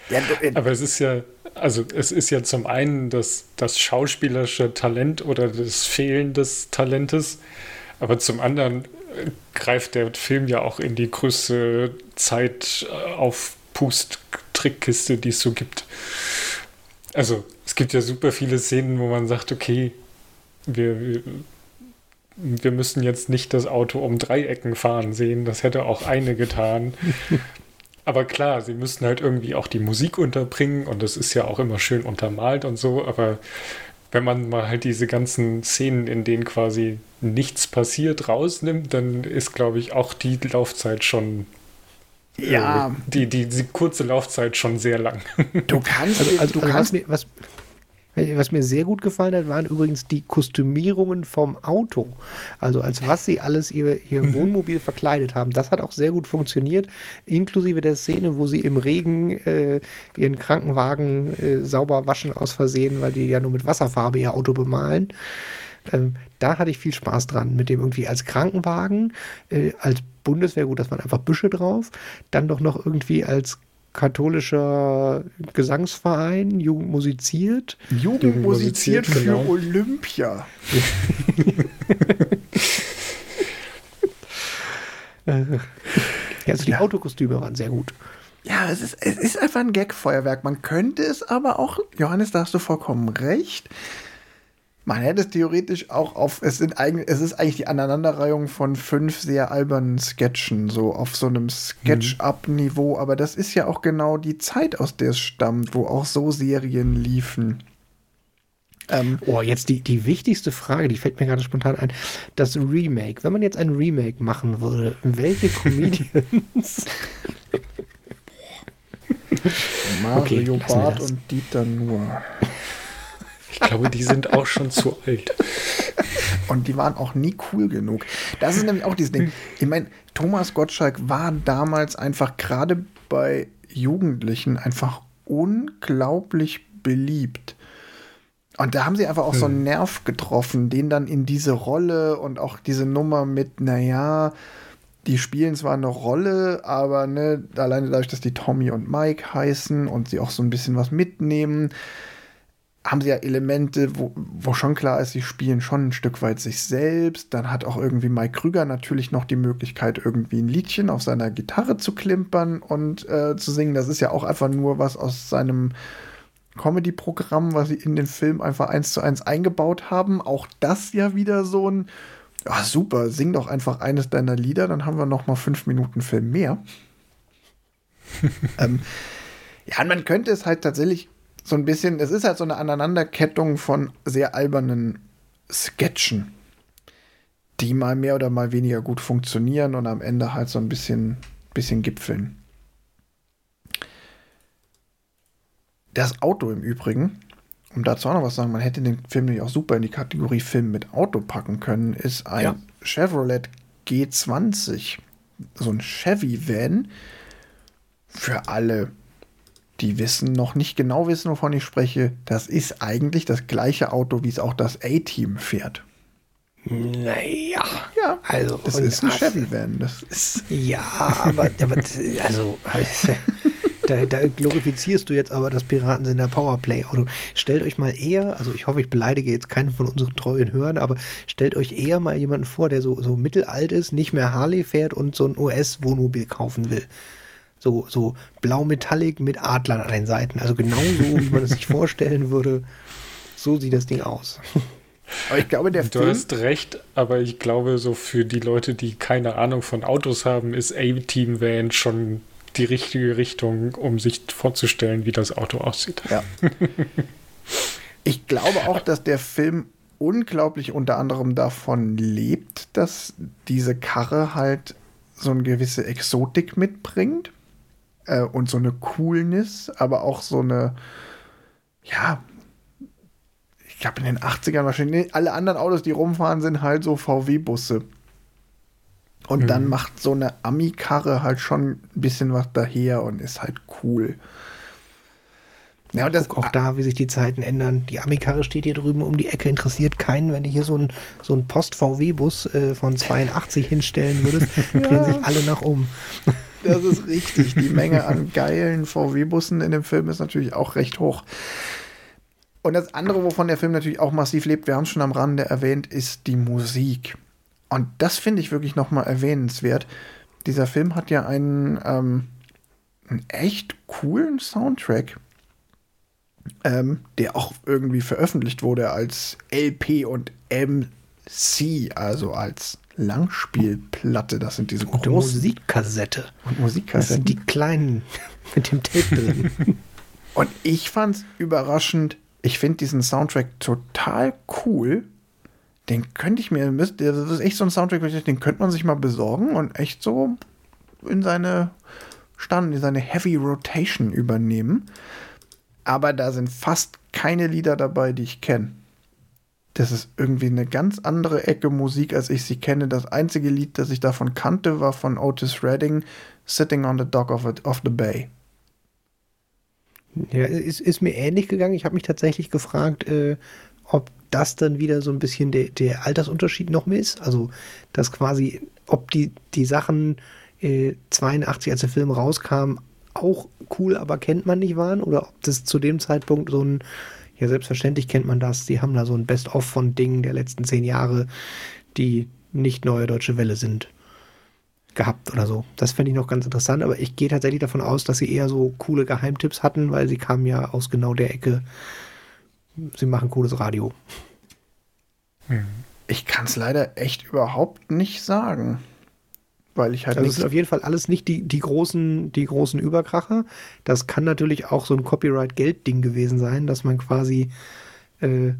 ja, äh, Aber es ist ja, also es ist ja zum einen das, das schauspielerische Talent oder das Fehlen des Talentes, aber zum anderen äh, greift der Film ja auch in die größte Zeit äh, auf Pust-Trickkiste, die es so gibt. Also es gibt ja super viele Szenen, wo man sagt, okay, wir, wir wir müssen jetzt nicht das Auto um Dreiecken fahren sehen. Das hätte auch eine getan. aber klar, sie müssen halt irgendwie auch die Musik unterbringen und das ist ja auch immer schön untermalt und so. Aber wenn man mal halt diese ganzen Szenen, in denen quasi nichts passiert, rausnimmt, dann ist, glaube ich, auch die Laufzeit schon ja. Äh, die, die, die, kurze Laufzeit schon sehr lang. Du kannst, also, also du kannst mir, was, was mir sehr gut gefallen hat, waren übrigens die Kostümierungen vom Auto. Also als was sie alles ihr, ihr mhm. Wohnmobil verkleidet haben. Das hat auch sehr gut funktioniert, inklusive der Szene, wo sie im Regen äh, ihren Krankenwagen äh, sauber waschen aus Versehen, weil die ja nur mit Wasserfarbe ihr Auto bemalen. Ähm, da hatte ich viel Spaß dran, mit dem irgendwie als Krankenwagen, äh, als Bundeswehr, gut, das waren einfach Büsche drauf, dann doch noch irgendwie als katholischer Gesangsverein, Jugend musiziert. Jugend musiziert für genau. Olympia. also die ja. Autokostüme waren sehr gut. Ja, es ist, es ist einfach ein Gag-Feuerwerk. Man könnte es aber auch, Johannes, da hast du vollkommen recht. Man hätte es theoretisch auch auf, es, sind eigentlich, es ist eigentlich die Aneinanderreihung von fünf sehr albernen Sketchen, so auf so einem Sketch-Up-Niveau, aber das ist ja auch genau die Zeit, aus der es stammt, wo auch so Serien liefen. Ähm, oh, jetzt die, die wichtigste Frage, die fällt mir gerade spontan ein. Das Remake. Wenn man jetzt ein Remake machen würde, welche Comedians? Mario okay, Barth und Dieter Nuhr. Ich glaube, die sind auch schon zu alt. Und die waren auch nie cool genug. Das ist nämlich auch dieses Ding. Ich meine, Thomas Gottschalk war damals einfach gerade bei Jugendlichen einfach unglaublich beliebt. Und da haben sie einfach auch hm. so einen hm. Nerv getroffen, den dann in diese Rolle und auch diese Nummer mit, naja, die spielen zwar eine Rolle, aber ne, alleine dadurch, dass die Tommy und Mike heißen und sie auch so ein bisschen was mitnehmen, haben sie ja Elemente, wo, wo schon klar ist, sie spielen schon ein Stück weit sich selbst. Dann hat auch irgendwie Mike Krüger natürlich noch die Möglichkeit, irgendwie ein Liedchen auf seiner Gitarre zu klimpern und äh, zu singen. Das ist ja auch einfach nur was aus seinem Comedy-Programm, was sie in den Film einfach eins zu eins eingebaut haben. Auch das ja wieder so ein, ja super, sing doch einfach eines deiner Lieder, dann haben wir noch mal fünf Minuten Film mehr. ähm, ja, und man könnte es halt tatsächlich so ein bisschen, es ist halt so eine Aneinanderkettung von sehr albernen Sketchen, die mal mehr oder mal weniger gut funktionieren und am Ende halt so ein bisschen, bisschen gipfeln. Das Auto im Übrigen, um dazu auch noch was zu sagen, man hätte den Film nämlich auch super in die Kategorie Film mit Auto packen können, ist ein ja. Chevrolet G20. So ein Chevy-Van für alle die wissen noch nicht genau wissen, wovon ich spreche. Das ist eigentlich das gleiche Auto, wie es auch das A-Team fährt. Naja. Ja, also. Das ist ein Chevy-Van. Das ist. Ja, aber, aber also. Da, da, glorifizierst du jetzt aber das Piratensender Powerplay-Auto. Stellt euch mal eher, also ich hoffe, ich beleidige jetzt keinen von unseren treuen Hörern, aber stellt euch eher mal jemanden vor, der so, so mittelalt ist, nicht mehr Harley fährt und so ein US-Wohnmobil kaufen will so, so blau-metallic mit Adlern an den Seiten. Also genau so, wie man es sich vorstellen würde. So sieht das Ding aus. Aber ich glaube, der Du Film hast recht, aber ich glaube, so für die Leute, die keine Ahnung von Autos haben, ist A-Team Van schon die richtige Richtung, um sich vorzustellen, wie das Auto aussieht. Ja. ich glaube auch, dass der Film unglaublich unter anderem davon lebt, dass diese Karre halt so eine gewisse Exotik mitbringt äh, und so eine Coolness, aber auch so eine, ja, ich habe in den 80ern wahrscheinlich, alle anderen Autos, die rumfahren, sind halt so VW-Busse. Und mhm. dann macht so eine Ami-Karre halt schon ein bisschen was daher und ist halt cool. Ja, und das, auch da, wie sich die Zeiten ändern. Die Amikarre steht hier drüben um die Ecke, interessiert keinen. Wenn du hier so einen so Post-VW-Bus äh, von 82 hinstellen würdest, ja. drehen sich alle nach um. Das ist richtig. Die Menge an geilen VW-Bussen in dem Film ist natürlich auch recht hoch. Und das andere, wovon der Film natürlich auch massiv lebt, wir haben es schon am Rande erwähnt, ist die Musik. Und das finde ich wirklich nochmal erwähnenswert. Dieser Film hat ja einen, ähm, einen echt coolen Soundtrack, ähm, der auch irgendwie veröffentlicht wurde als LP und MC, also als Langspielplatte. Das sind diese großen. Musikkassette. Und Musikkassette. Das sind die kleinen mit dem Tape drin. Und ich fand's überraschend. Ich finde diesen Soundtrack total cool. Den könnte ich mir, das ist echt so ein Soundtrack, den könnte man sich mal besorgen und echt so in seine Stand, in seine Heavy Rotation übernehmen. Aber da sind fast keine Lieder dabei, die ich kenne das ist irgendwie eine ganz andere Ecke Musik, als ich sie kenne. Das einzige Lied, das ich davon kannte, war von Otis Redding, Sitting on the Dock of, it, of the Bay. Ja, ist, ist mir ähnlich gegangen. Ich habe mich tatsächlich gefragt, äh, ob das dann wieder so ein bisschen der, der Altersunterschied noch mehr ist. Also, dass quasi, ob die, die Sachen äh, 82, als der Film rauskam, auch cool, aber kennt man nicht waren. Oder ob das zu dem Zeitpunkt so ein ja, selbstverständlich kennt man das. Die haben da so ein Best-of von Dingen der letzten zehn Jahre, die nicht neue deutsche Welle sind, gehabt oder so. Das fände ich noch ganz interessant, aber ich gehe tatsächlich davon aus, dass sie eher so coole Geheimtipps hatten, weil sie kamen ja aus genau der Ecke. Sie machen cooles Radio. Ich kann es leider echt überhaupt nicht sagen weil ich halt. Also es ist auf jeden Fall alles nicht die, die, großen, die großen Überkracher. Das kann natürlich auch so ein Copyright-Geld-Ding gewesen sein, dass man quasi äh,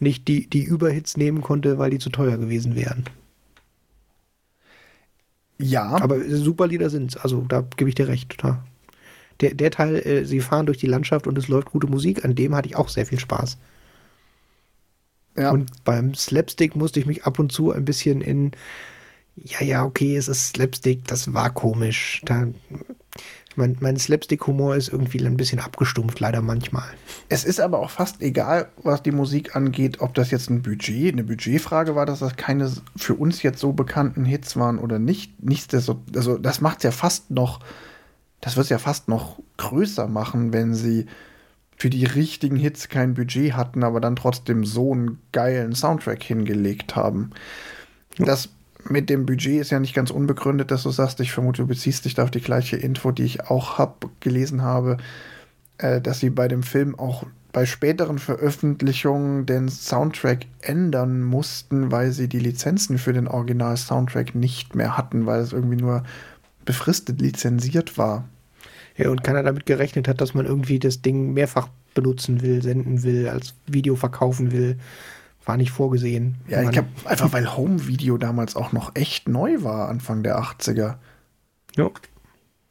nicht die, die Überhits nehmen konnte, weil die zu teuer gewesen wären. Ja. Aber super Lieder sind es, also da gebe ich dir recht. Da. Der, der Teil, äh, sie fahren durch die Landschaft und es läuft gute Musik, an dem hatte ich auch sehr viel Spaß. Ja. Und beim Slapstick musste ich mich ab und zu ein bisschen in ja, ja, okay, es ist Slapstick, das war komisch. Da mein, mein Slapstick-Humor ist irgendwie ein bisschen abgestumpft, leider manchmal. Es ist aber auch fast egal, was die Musik angeht, ob das jetzt ein Budget, eine Budgetfrage war, dass das keine für uns jetzt so bekannten Hits waren oder nicht. Nichtsdestotrotz, also das macht es ja fast noch, das wird es ja fast noch größer machen, wenn sie für die richtigen Hits kein Budget hatten, aber dann trotzdem so einen geilen Soundtrack hingelegt haben. Das mit dem Budget ist ja nicht ganz unbegründet, dass du sagst, ich vermute, du beziehst dich da auf die gleiche Info, die ich auch hab, gelesen habe, äh, dass sie bei dem Film auch bei späteren Veröffentlichungen den Soundtrack ändern mussten, weil sie die Lizenzen für den Original-Soundtrack nicht mehr hatten, weil es irgendwie nur befristet lizenziert war. Ja, und keiner damit gerechnet hat, dass man irgendwie das Ding mehrfach benutzen will, senden will, als Video verkaufen will. War nicht vorgesehen. Ja, ich glaube, einfach weil Home Video damals auch noch echt neu war, Anfang der 80er. Ja.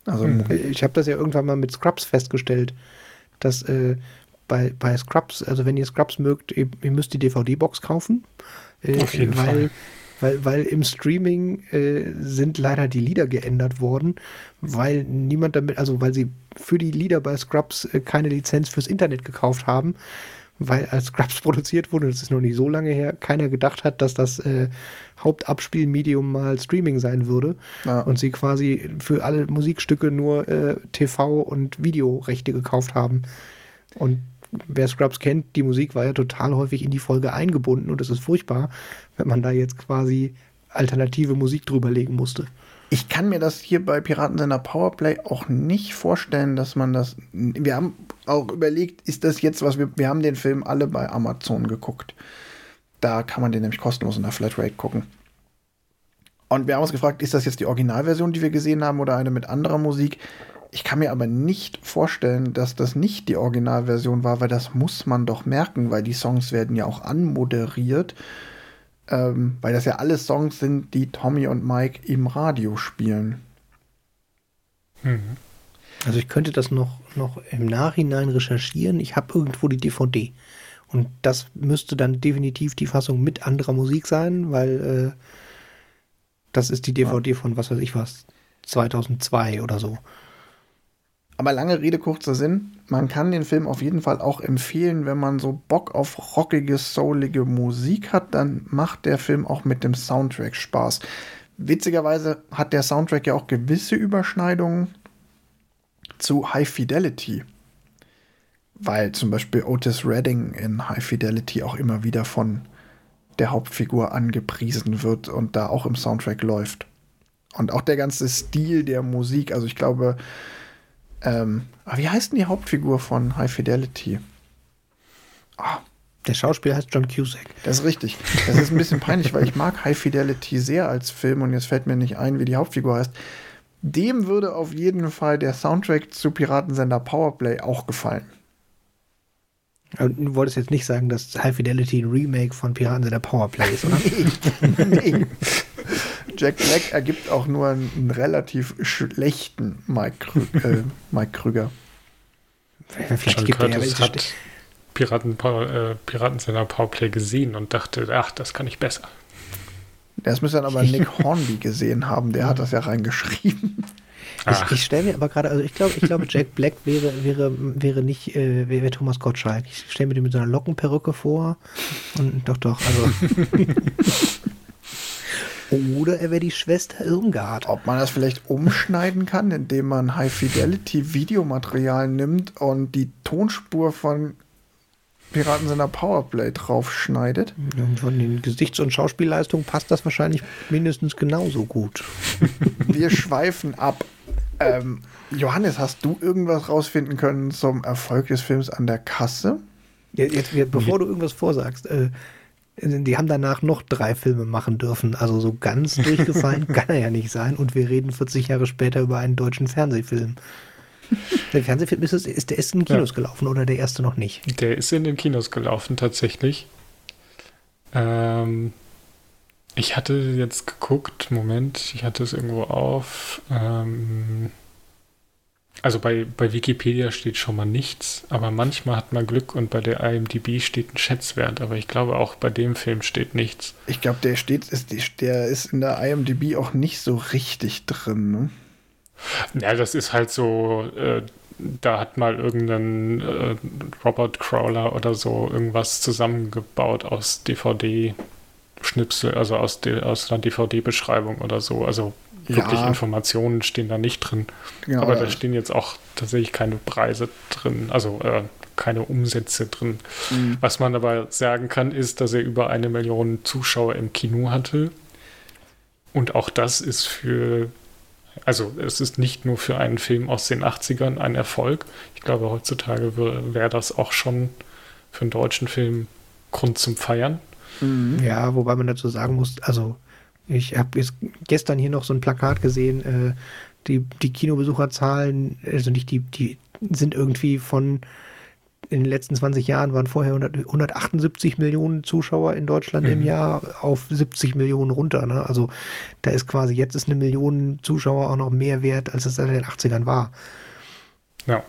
Also, hm. ich habe das ja irgendwann mal mit Scrubs festgestellt, dass äh, bei, bei Scrubs, also wenn ihr Scrubs mögt, ihr, ihr müsst die DVD-Box kaufen. Äh, Auf jeden weil, Fall. Weil, weil im Streaming äh, sind leider die Lieder geändert worden, weil niemand damit, also weil sie für die Lieder bei Scrubs äh, keine Lizenz fürs Internet gekauft haben, weil als Scrubs produziert wurde, das ist noch nicht so lange her, keiner gedacht hat, dass das äh, Hauptabspielmedium mal Streaming sein würde ja. und sie quasi für alle Musikstücke nur äh, TV- und Videorechte gekauft haben. Und wer Scrubs kennt, die Musik war ja total häufig in die Folge eingebunden und es ist furchtbar, wenn man da jetzt quasi alternative Musik drüber legen musste. Ich kann mir das hier bei Piratensender Powerplay auch nicht vorstellen, dass man das. Wir haben auch überlegt, ist das jetzt was wir. Wir haben den Film alle bei Amazon geguckt. Da kann man den nämlich kostenlos in der Flatrate gucken. Und wir haben uns gefragt, ist das jetzt die Originalversion, die wir gesehen haben, oder eine mit anderer Musik? Ich kann mir aber nicht vorstellen, dass das nicht die Originalversion war, weil das muss man doch merken, weil die Songs werden ja auch anmoderiert, ähm, weil das ja alles Songs sind, die Tommy und Mike im Radio spielen. Mhm. Also ich könnte das noch, noch im Nachhinein recherchieren. Ich habe irgendwo die DVD. Und das müsste dann definitiv die Fassung mit anderer Musik sein, weil äh, das ist die DVD ja. von was weiß ich was, 2002 oder so. Aber lange Rede, kurzer Sinn. Man kann den Film auf jeden Fall auch empfehlen, wenn man so Bock auf rockige, soulige Musik hat, dann macht der Film auch mit dem Soundtrack Spaß. Witzigerweise hat der Soundtrack ja auch gewisse Überschneidungen zu High Fidelity. Weil zum Beispiel Otis Redding in High Fidelity auch immer wieder von der Hauptfigur angepriesen wird und da auch im Soundtrack läuft. Und auch der ganze Stil der Musik, also ich glaube, ähm, wie heißt denn die Hauptfigur von High Fidelity? Oh. Der Schauspieler heißt John Cusack. Das ist richtig. Das ist ein bisschen peinlich, weil ich mag High Fidelity sehr als Film und jetzt fällt mir nicht ein, wie die Hauptfigur heißt. Dem würde auf jeden Fall der Soundtrack zu Piratensender Powerplay auch gefallen. Du wolltest jetzt nicht sagen, dass High Fidelity ein Remake von Piratensender Powerplay ist, oder? nee. nee. Jack Black ergibt auch nur einen, einen relativ schlechten Mike, Krü äh, Mike Krüger. Vielleicht John gibt Curtis er ja hat Piraten, äh, Piratensender Powerplay gesehen und dachte, ach, das kann ich besser. Das müsste dann aber Nick Hornby gesehen haben, der hat das ja reingeschrieben. Ich, ich stelle mir aber gerade, also ich glaube, ich glaube, Jack Black wäre, wäre, wäre nicht, äh, wäre Thomas Gottschalk. Ich stelle mir den mit so einer Lockenperücke vor. Und doch, doch, also. Oder er wäre die Schwester Irmgard. Ob man das vielleicht umschneiden kann, indem man High-Fidelity-Videomaterial nimmt und die Tonspur von Piraten seiner Powerplay draufschneidet. Und von den Gesichts- und Schauspielleistungen passt das wahrscheinlich mindestens genauso gut. Wir schweifen ab. Ähm, Johannes, hast du irgendwas rausfinden können zum Erfolg des Films an der Kasse? Jetzt, jetzt bevor du irgendwas vorsagst, äh, die haben danach noch drei Filme machen dürfen. Also so ganz durchgefallen kann er ja nicht sein. Und wir reden 40 Jahre später über einen deutschen Fernsehfilm. Der Fernsehfilm ist, ist der ist in den Kinos ja. gelaufen oder der erste noch nicht? Der ist in den Kinos gelaufen tatsächlich. Ähm, ich hatte jetzt geguckt, Moment, ich hatte es irgendwo auf. Ähm, also bei, bei Wikipedia steht schon mal nichts, aber manchmal hat man Glück und bei der IMDb steht ein Schätzwert, aber ich glaube auch bei dem Film steht nichts. Ich glaube, der steht, ist, der ist in der IMDb auch nicht so richtig drin. Ne? Ja, das ist halt so, äh, da hat mal irgendein äh, Robert Crawler oder so irgendwas zusammengebaut aus DVD-Schnipsel, also aus, de, aus einer DVD-Beschreibung oder so. Also wirklich ja. Informationen stehen da nicht drin. Genau, Aber da stehen jetzt auch tatsächlich keine Preise drin, also äh, keine Umsätze drin. Mhm. Was man aber sagen kann, ist, dass er über eine Million Zuschauer im Kino hatte. Und auch das ist für also es ist nicht nur für einen Film aus den 80ern ein Erfolg. Ich glaube, heutzutage wäre das auch schon für einen deutschen Film Grund zum Feiern. Mhm. Ja, wobei man dazu sagen muss, also ich habe gestern hier noch so ein Plakat gesehen, äh, die, die Kinobesucherzahlen, also nicht die, die sind irgendwie von in den letzten 20 Jahren waren vorher 100, 178 Millionen Zuschauer in Deutschland mhm. im Jahr auf 70 Millionen runter. Ne? Also da ist quasi, jetzt ist eine Million Zuschauer auch noch mehr wert, als es in den 80ern war. Ja.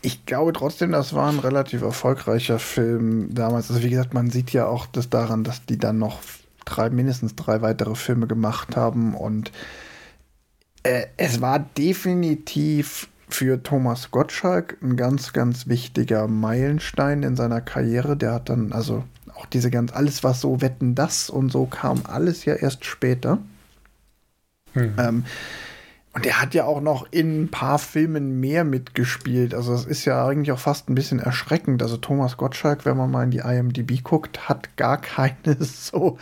Ich glaube trotzdem, das war ein relativ erfolgreicher Film damals. Also wie gesagt, man sieht ja auch das daran, dass die dann noch drei, mindestens drei weitere Filme gemacht haben und äh, es war definitiv für Thomas Gottschalk ein ganz, ganz wichtiger Meilenstein in seiner Karriere. Der hat dann, also auch diese ganz, alles was so Wetten das und so kam, alles ja erst später. Mhm. Ähm, und er hat ja auch noch in ein paar Filmen mehr mitgespielt. Also es ist ja eigentlich auch fast ein bisschen erschreckend. Also Thomas Gottschalk, wenn man mal in die IMDb guckt, hat gar keine so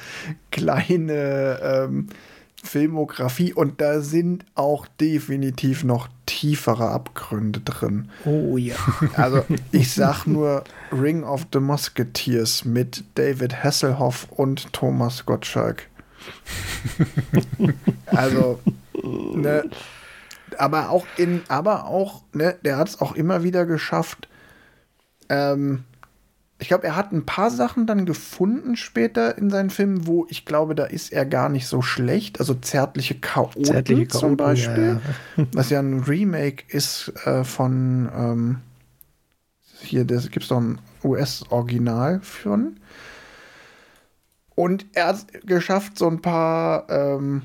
kleine ähm, Filmografie und da sind auch definitiv noch tiefere Abgründe drin. Oh ja. Also ich sag nur Ring of the Musketeers mit David Hasselhoff und Thomas Gottschalk. also, ne, aber auch in, aber auch, ne, der hat es auch immer wieder geschafft, ähm, ich glaube, er hat ein paar Sachen dann gefunden später in seinen Filmen, wo ich glaube, da ist er gar nicht so schlecht. Also zärtliche Chaoten, zärtliche Chaoten zum Beispiel. Ja, ja. was ja ein Remake ist äh, von ähm, hier, da gibt es doch ein US-Original für. Und er hat geschafft, so ein paar ähm,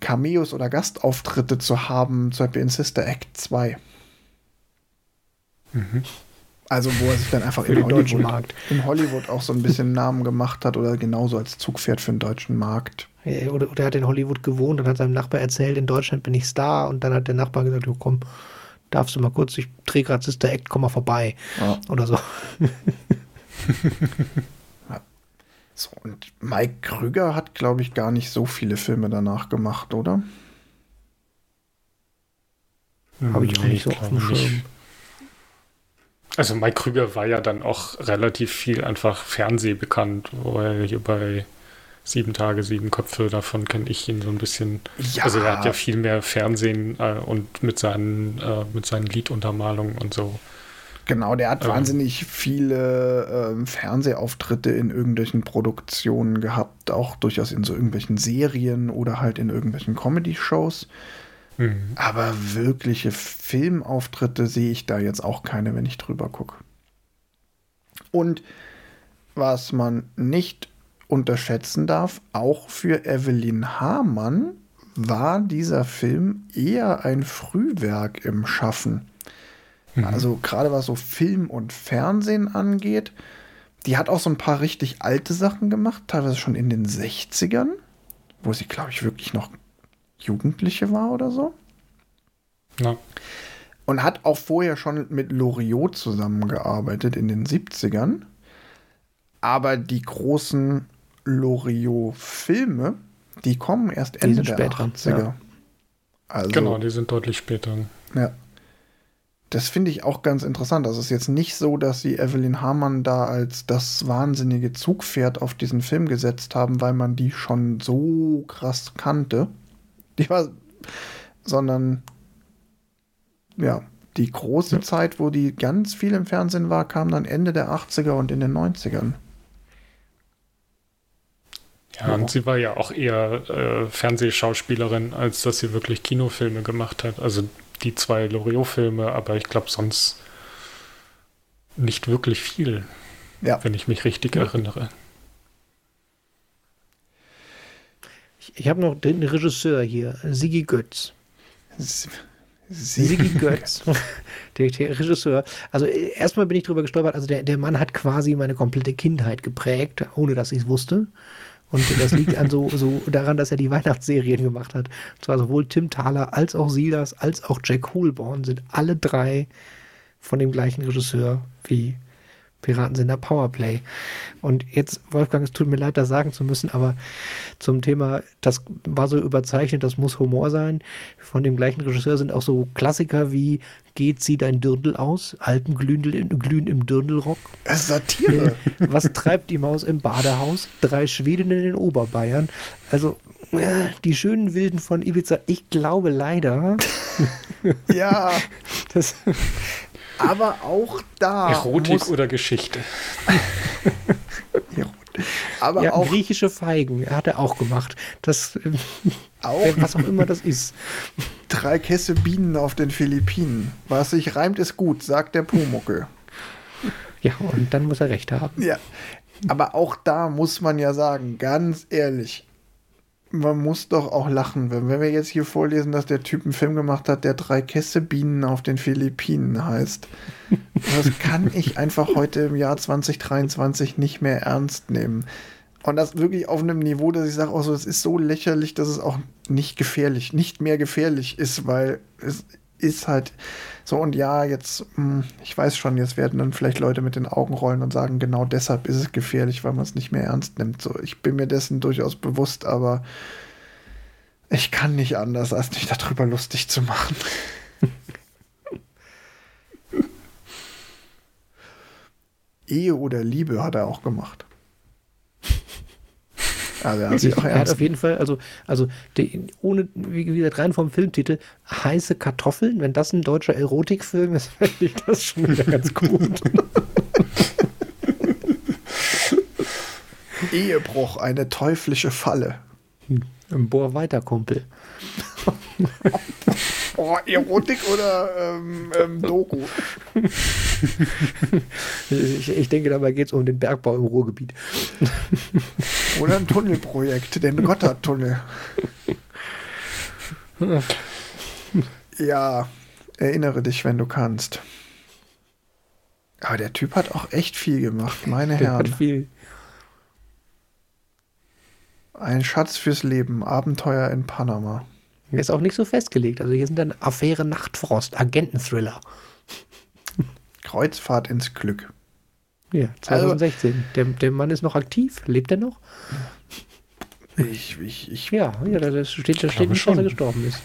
Cameos oder Gastauftritte zu haben, zum Beispiel in Sister Act 2. Mhm. Also wo er sich dann einfach in Hollywood, in Hollywood auch so ein bisschen Namen gemacht hat oder genauso als Zugpferd für den deutschen Markt. Ja, oder, oder er hat in Hollywood gewohnt und hat seinem Nachbar erzählt, in Deutschland bin ich Star und dann hat der Nachbar gesagt, du komm, darfst du mal kurz, ich drehe gerade Sister Act, komm mal vorbei. Ja. Oder so. So, und Mike Krüger hat, glaube ich, gar nicht so viele Filme danach gemacht, oder? Habe ich auch nicht so auf dem Schirm. Also Mike Krüger war ja dann auch relativ viel einfach Fernseh bekannt, wo er hier bei Sieben Tage, Sieben Köpfe, davon kenne ich ihn so ein bisschen. Ja. Also er hat ja viel mehr Fernsehen äh, und mit seinen, äh, mit seinen Lieduntermalungen und so. Genau, der hat ähm. wahnsinnig viele ähm, Fernsehauftritte in irgendwelchen Produktionen gehabt, auch durchaus in so irgendwelchen Serien oder halt in irgendwelchen Comedy-Shows. Mhm. Aber wirkliche Filmauftritte sehe ich da jetzt auch keine, wenn ich drüber gucke. Und was man nicht unterschätzen darf, auch für Evelyn Hamann war dieser Film eher ein Frühwerk im Schaffen. Mhm. Also gerade was so Film und Fernsehen angeht, die hat auch so ein paar richtig alte Sachen gemacht, teilweise schon in den 60ern, wo sie, glaube ich, wirklich noch Jugendliche war oder so. Ja. Und hat auch vorher schon mit Loriot zusammengearbeitet in den 70ern. Aber die großen Loriot-Filme, die kommen erst Ende der später, 80er. Ja. Also, genau, die sind deutlich später. Ja. Das finde ich auch ganz interessant. Also es ist jetzt nicht so, dass sie Evelyn Hamann da als das wahnsinnige Zugpferd auf diesen Film gesetzt haben, weil man die schon so krass kannte. Die war, sondern ja, die große ja. Zeit, wo die ganz viel im Fernsehen war, kam dann Ende der 80er und in den 90ern. Ja, und sie war ja auch eher äh, Fernsehschauspielerin, als dass sie wirklich Kinofilme gemacht hat. Also die zwei Loriot-Filme, aber ich glaube sonst nicht wirklich viel, ja. wenn ich mich richtig ja. erinnere. Ich, ich habe noch den Regisseur hier, Sigi Götz. Sigi Götz, der, der, Regisseur. Also äh, erstmal bin ich drüber gestolpert, also der, der Mann hat quasi meine komplette Kindheit geprägt, ohne dass ich es wusste. Und das liegt an so, so daran, dass er die Weihnachtsserien gemacht hat. Und zwar sowohl Tim Thaler als auch Silas als auch Jack Hoolborn sind alle drei von dem gleichen Regisseur wie Piratensender Powerplay. Und jetzt, Wolfgang, es tut mir leid, das sagen zu müssen, aber zum Thema, das war so überzeichnet, das muss Humor sein. Von dem gleichen Regisseur sind auch so Klassiker wie Geht sie dein Dirndl aus? Alten Glühen, Glühen im Dirndlrock. Satire. Was treibt die Maus im Badehaus? Drei Schwedinnen in Oberbayern. Also, äh, die schönen Wilden von Ibiza. Ich glaube leider. ja. Das, aber auch da. Erotik oder Geschichte? aber ja, auch griechische Feigen hat er auch gemacht. Das äh, auch was auch immer das ist. Drei Kässe Bienen auf den Philippinen. Was sich reimt, ist gut, sagt der Pumuckel. Ja, und dann muss er recht haben. Ja, aber auch da muss man ja sagen, ganz ehrlich, man muss doch auch lachen, wenn, wir jetzt hier vorlesen, dass der Typ einen Film gemacht hat, der drei Kässe Bienen auf den Philippinen heißt. Das kann ich einfach heute im Jahr 2023 nicht mehr ernst nehmen. Und das wirklich auf einem Niveau, dass ich sage, auch so, es ist so lächerlich, dass es auch nicht gefährlich, nicht mehr gefährlich ist, weil es ist halt so und ja, jetzt, hm, ich weiß schon, jetzt werden dann vielleicht Leute mit den Augen rollen und sagen, genau deshalb ist es gefährlich, weil man es nicht mehr ernst nimmt. So, ich bin mir dessen durchaus bewusst, aber ich kann nicht anders, als mich darüber lustig zu machen. Ehe oder Liebe hat er auch gemacht. Also er hat, sich auch er hat auf jeden Fall, also, also die, ohne, wie gesagt, rein vom Filmtitel, heiße Kartoffeln, wenn das ein deutscher Erotikfilm ist, fände ich das schon wieder ganz gut. Ehebruch, eine teuflische Falle. Hm. Bohr weiter, Kumpel. oh, Erotik oder ähm, ähm, Doku? ich, ich, denke, dabei geht es um den Bergbau im Ruhrgebiet. oder ein Tunnelprojekt, den Gotthardtunnel. ja, erinnere dich, wenn du kannst. Aber der Typ hat auch echt viel gemacht, meine der Herren. Hat viel. Ein Schatz fürs Leben, Abenteuer in Panama. Ist auch nicht so festgelegt. Also hier sind dann Affäre Nachtfrost, Agententhriller. Kreuzfahrt ins Glück. Ja, 2016. Also, der, der Mann ist noch aktiv. Lebt er noch? Ich, ich, ich. Ja, ja da steht, da steht nicht, dass er gestorben ist.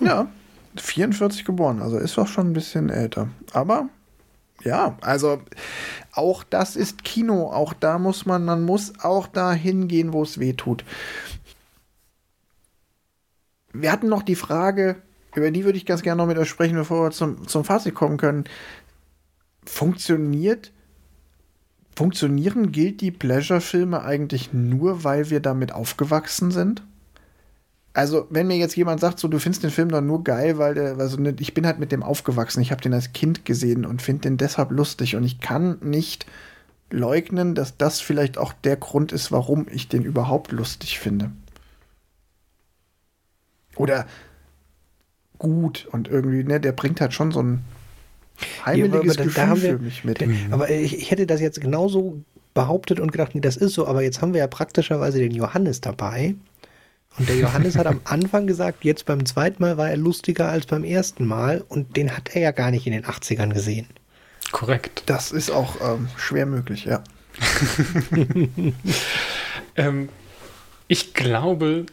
Ja, 44 geboren. Also ist doch schon ein bisschen älter. Aber ja, also auch das ist Kino. Auch da muss man, man muss auch da hingehen, wo es weh tut wir hatten noch die Frage, über die würde ich ganz gerne noch mit euch sprechen, bevor wir zum, zum Fazit kommen können. Funktioniert, funktionieren Guilty Pleasure-Filme eigentlich nur, weil wir damit aufgewachsen sind? Also, wenn mir jetzt jemand sagt, so, du findest den Film doch nur geil, weil der, also ne, ich bin halt mit dem aufgewachsen, ich habe den als Kind gesehen und finde den deshalb lustig und ich kann nicht leugnen, dass das vielleicht auch der Grund ist, warum ich den überhaupt lustig finde oder gut und irgendwie, ne, der bringt halt schon so ein heimeliges ja, Gefühl wir, für mich mit. Aber ich, ich, hätte das jetzt genauso behauptet und gedacht, nee, das ist so, aber jetzt haben wir ja praktischerweise den Johannes dabei. Und der Johannes hat am Anfang gesagt, jetzt beim zweiten Mal war er lustiger als beim ersten Mal und den hat er ja gar nicht in den 80ern gesehen. Korrekt. Das ist auch ähm, schwer möglich, ja. ähm, ich glaube,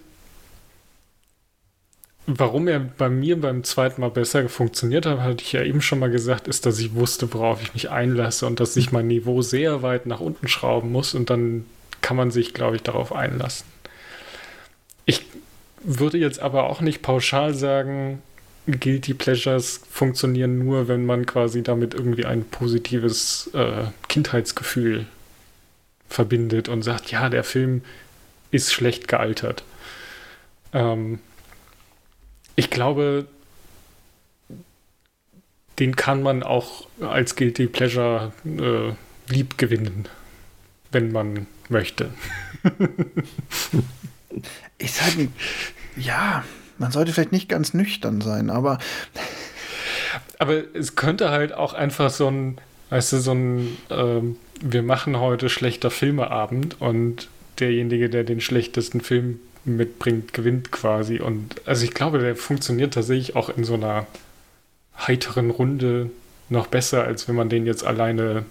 Warum er bei mir beim zweiten Mal besser funktioniert hat, hatte ich ja eben schon mal gesagt, ist, dass ich wusste, worauf ich mich einlasse und dass ich mein Niveau sehr weit nach unten schrauben muss und dann kann man sich, glaube ich, darauf einlassen. Ich würde jetzt aber auch nicht pauschal sagen, Guilty Pleasures funktionieren nur, wenn man quasi damit irgendwie ein positives äh, Kindheitsgefühl verbindet und sagt, ja, der Film ist schlecht gealtert. Ähm, ich glaube, den kann man auch als Guilty Pleasure äh, lieb gewinnen, wenn man möchte. ist halt ein, ja, man sollte vielleicht nicht ganz nüchtern sein, aber. Aber es könnte halt auch einfach so ein, weißt du, so ein, ähm, wir machen heute schlechter Filmeabend und derjenige, der den schlechtesten Film mitbringt, gewinnt quasi. Und also ich glaube, der funktioniert tatsächlich auch in so einer heiteren Runde noch besser, als wenn man den jetzt alleine,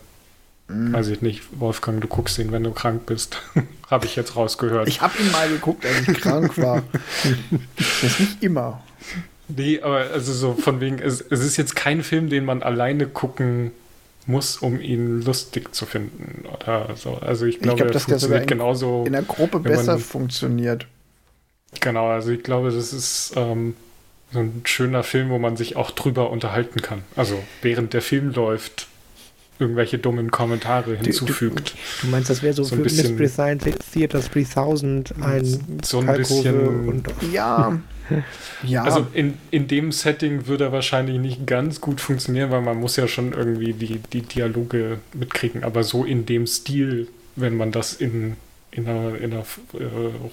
mm. weiß ich nicht, Wolfgang, du guckst ihn, wenn du krank bist. habe ich jetzt rausgehört. Ich habe ihn mal geguckt, als ich krank war. das ist nicht immer. Nee, aber also so von wegen, es, es ist jetzt kein Film, den man alleine gucken muss, um ihn lustig zu finden oder so. Also ich glaube, ich glaub, dass der sogar in, genauso in der Gruppe besser funktioniert. Genau, also ich glaube, das ist ähm, so ein schöner Film, wo man sich auch drüber unterhalten kann. Also während der Film läuft, irgendwelche dummen Kommentare hinzufügt. Du, du meinst, das wäre so, so für bisschen, Mystery Science Theater 3000 ein so ein bisschen und, ja. ja. Also in, in dem Setting würde er wahrscheinlich nicht ganz gut funktionieren, weil man muss ja schon irgendwie die, die Dialoge mitkriegen, aber so in dem Stil, wenn man das in in einer, in einer äh,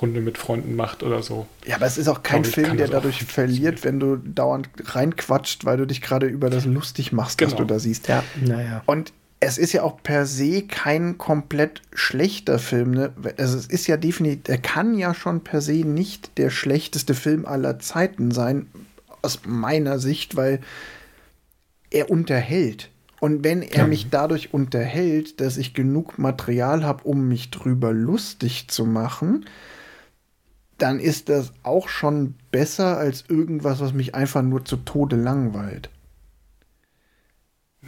Runde mit Freunden macht oder so. Ja, aber es ist auch kein Film, der dadurch verliert, wenn du dauernd reinquatscht, weil du dich gerade über das lustig machst, genau. was du da siehst. Ja, naja. Und es ist ja auch per se kein komplett schlechter Film. Ne? Also es ist ja definitiv, er kann ja schon per se nicht der schlechteste Film aller Zeiten sein, aus meiner Sicht, weil er unterhält. Und wenn er ja. mich dadurch unterhält, dass ich genug Material habe, um mich drüber lustig zu machen, dann ist das auch schon besser als irgendwas, was mich einfach nur zu Tode langweilt.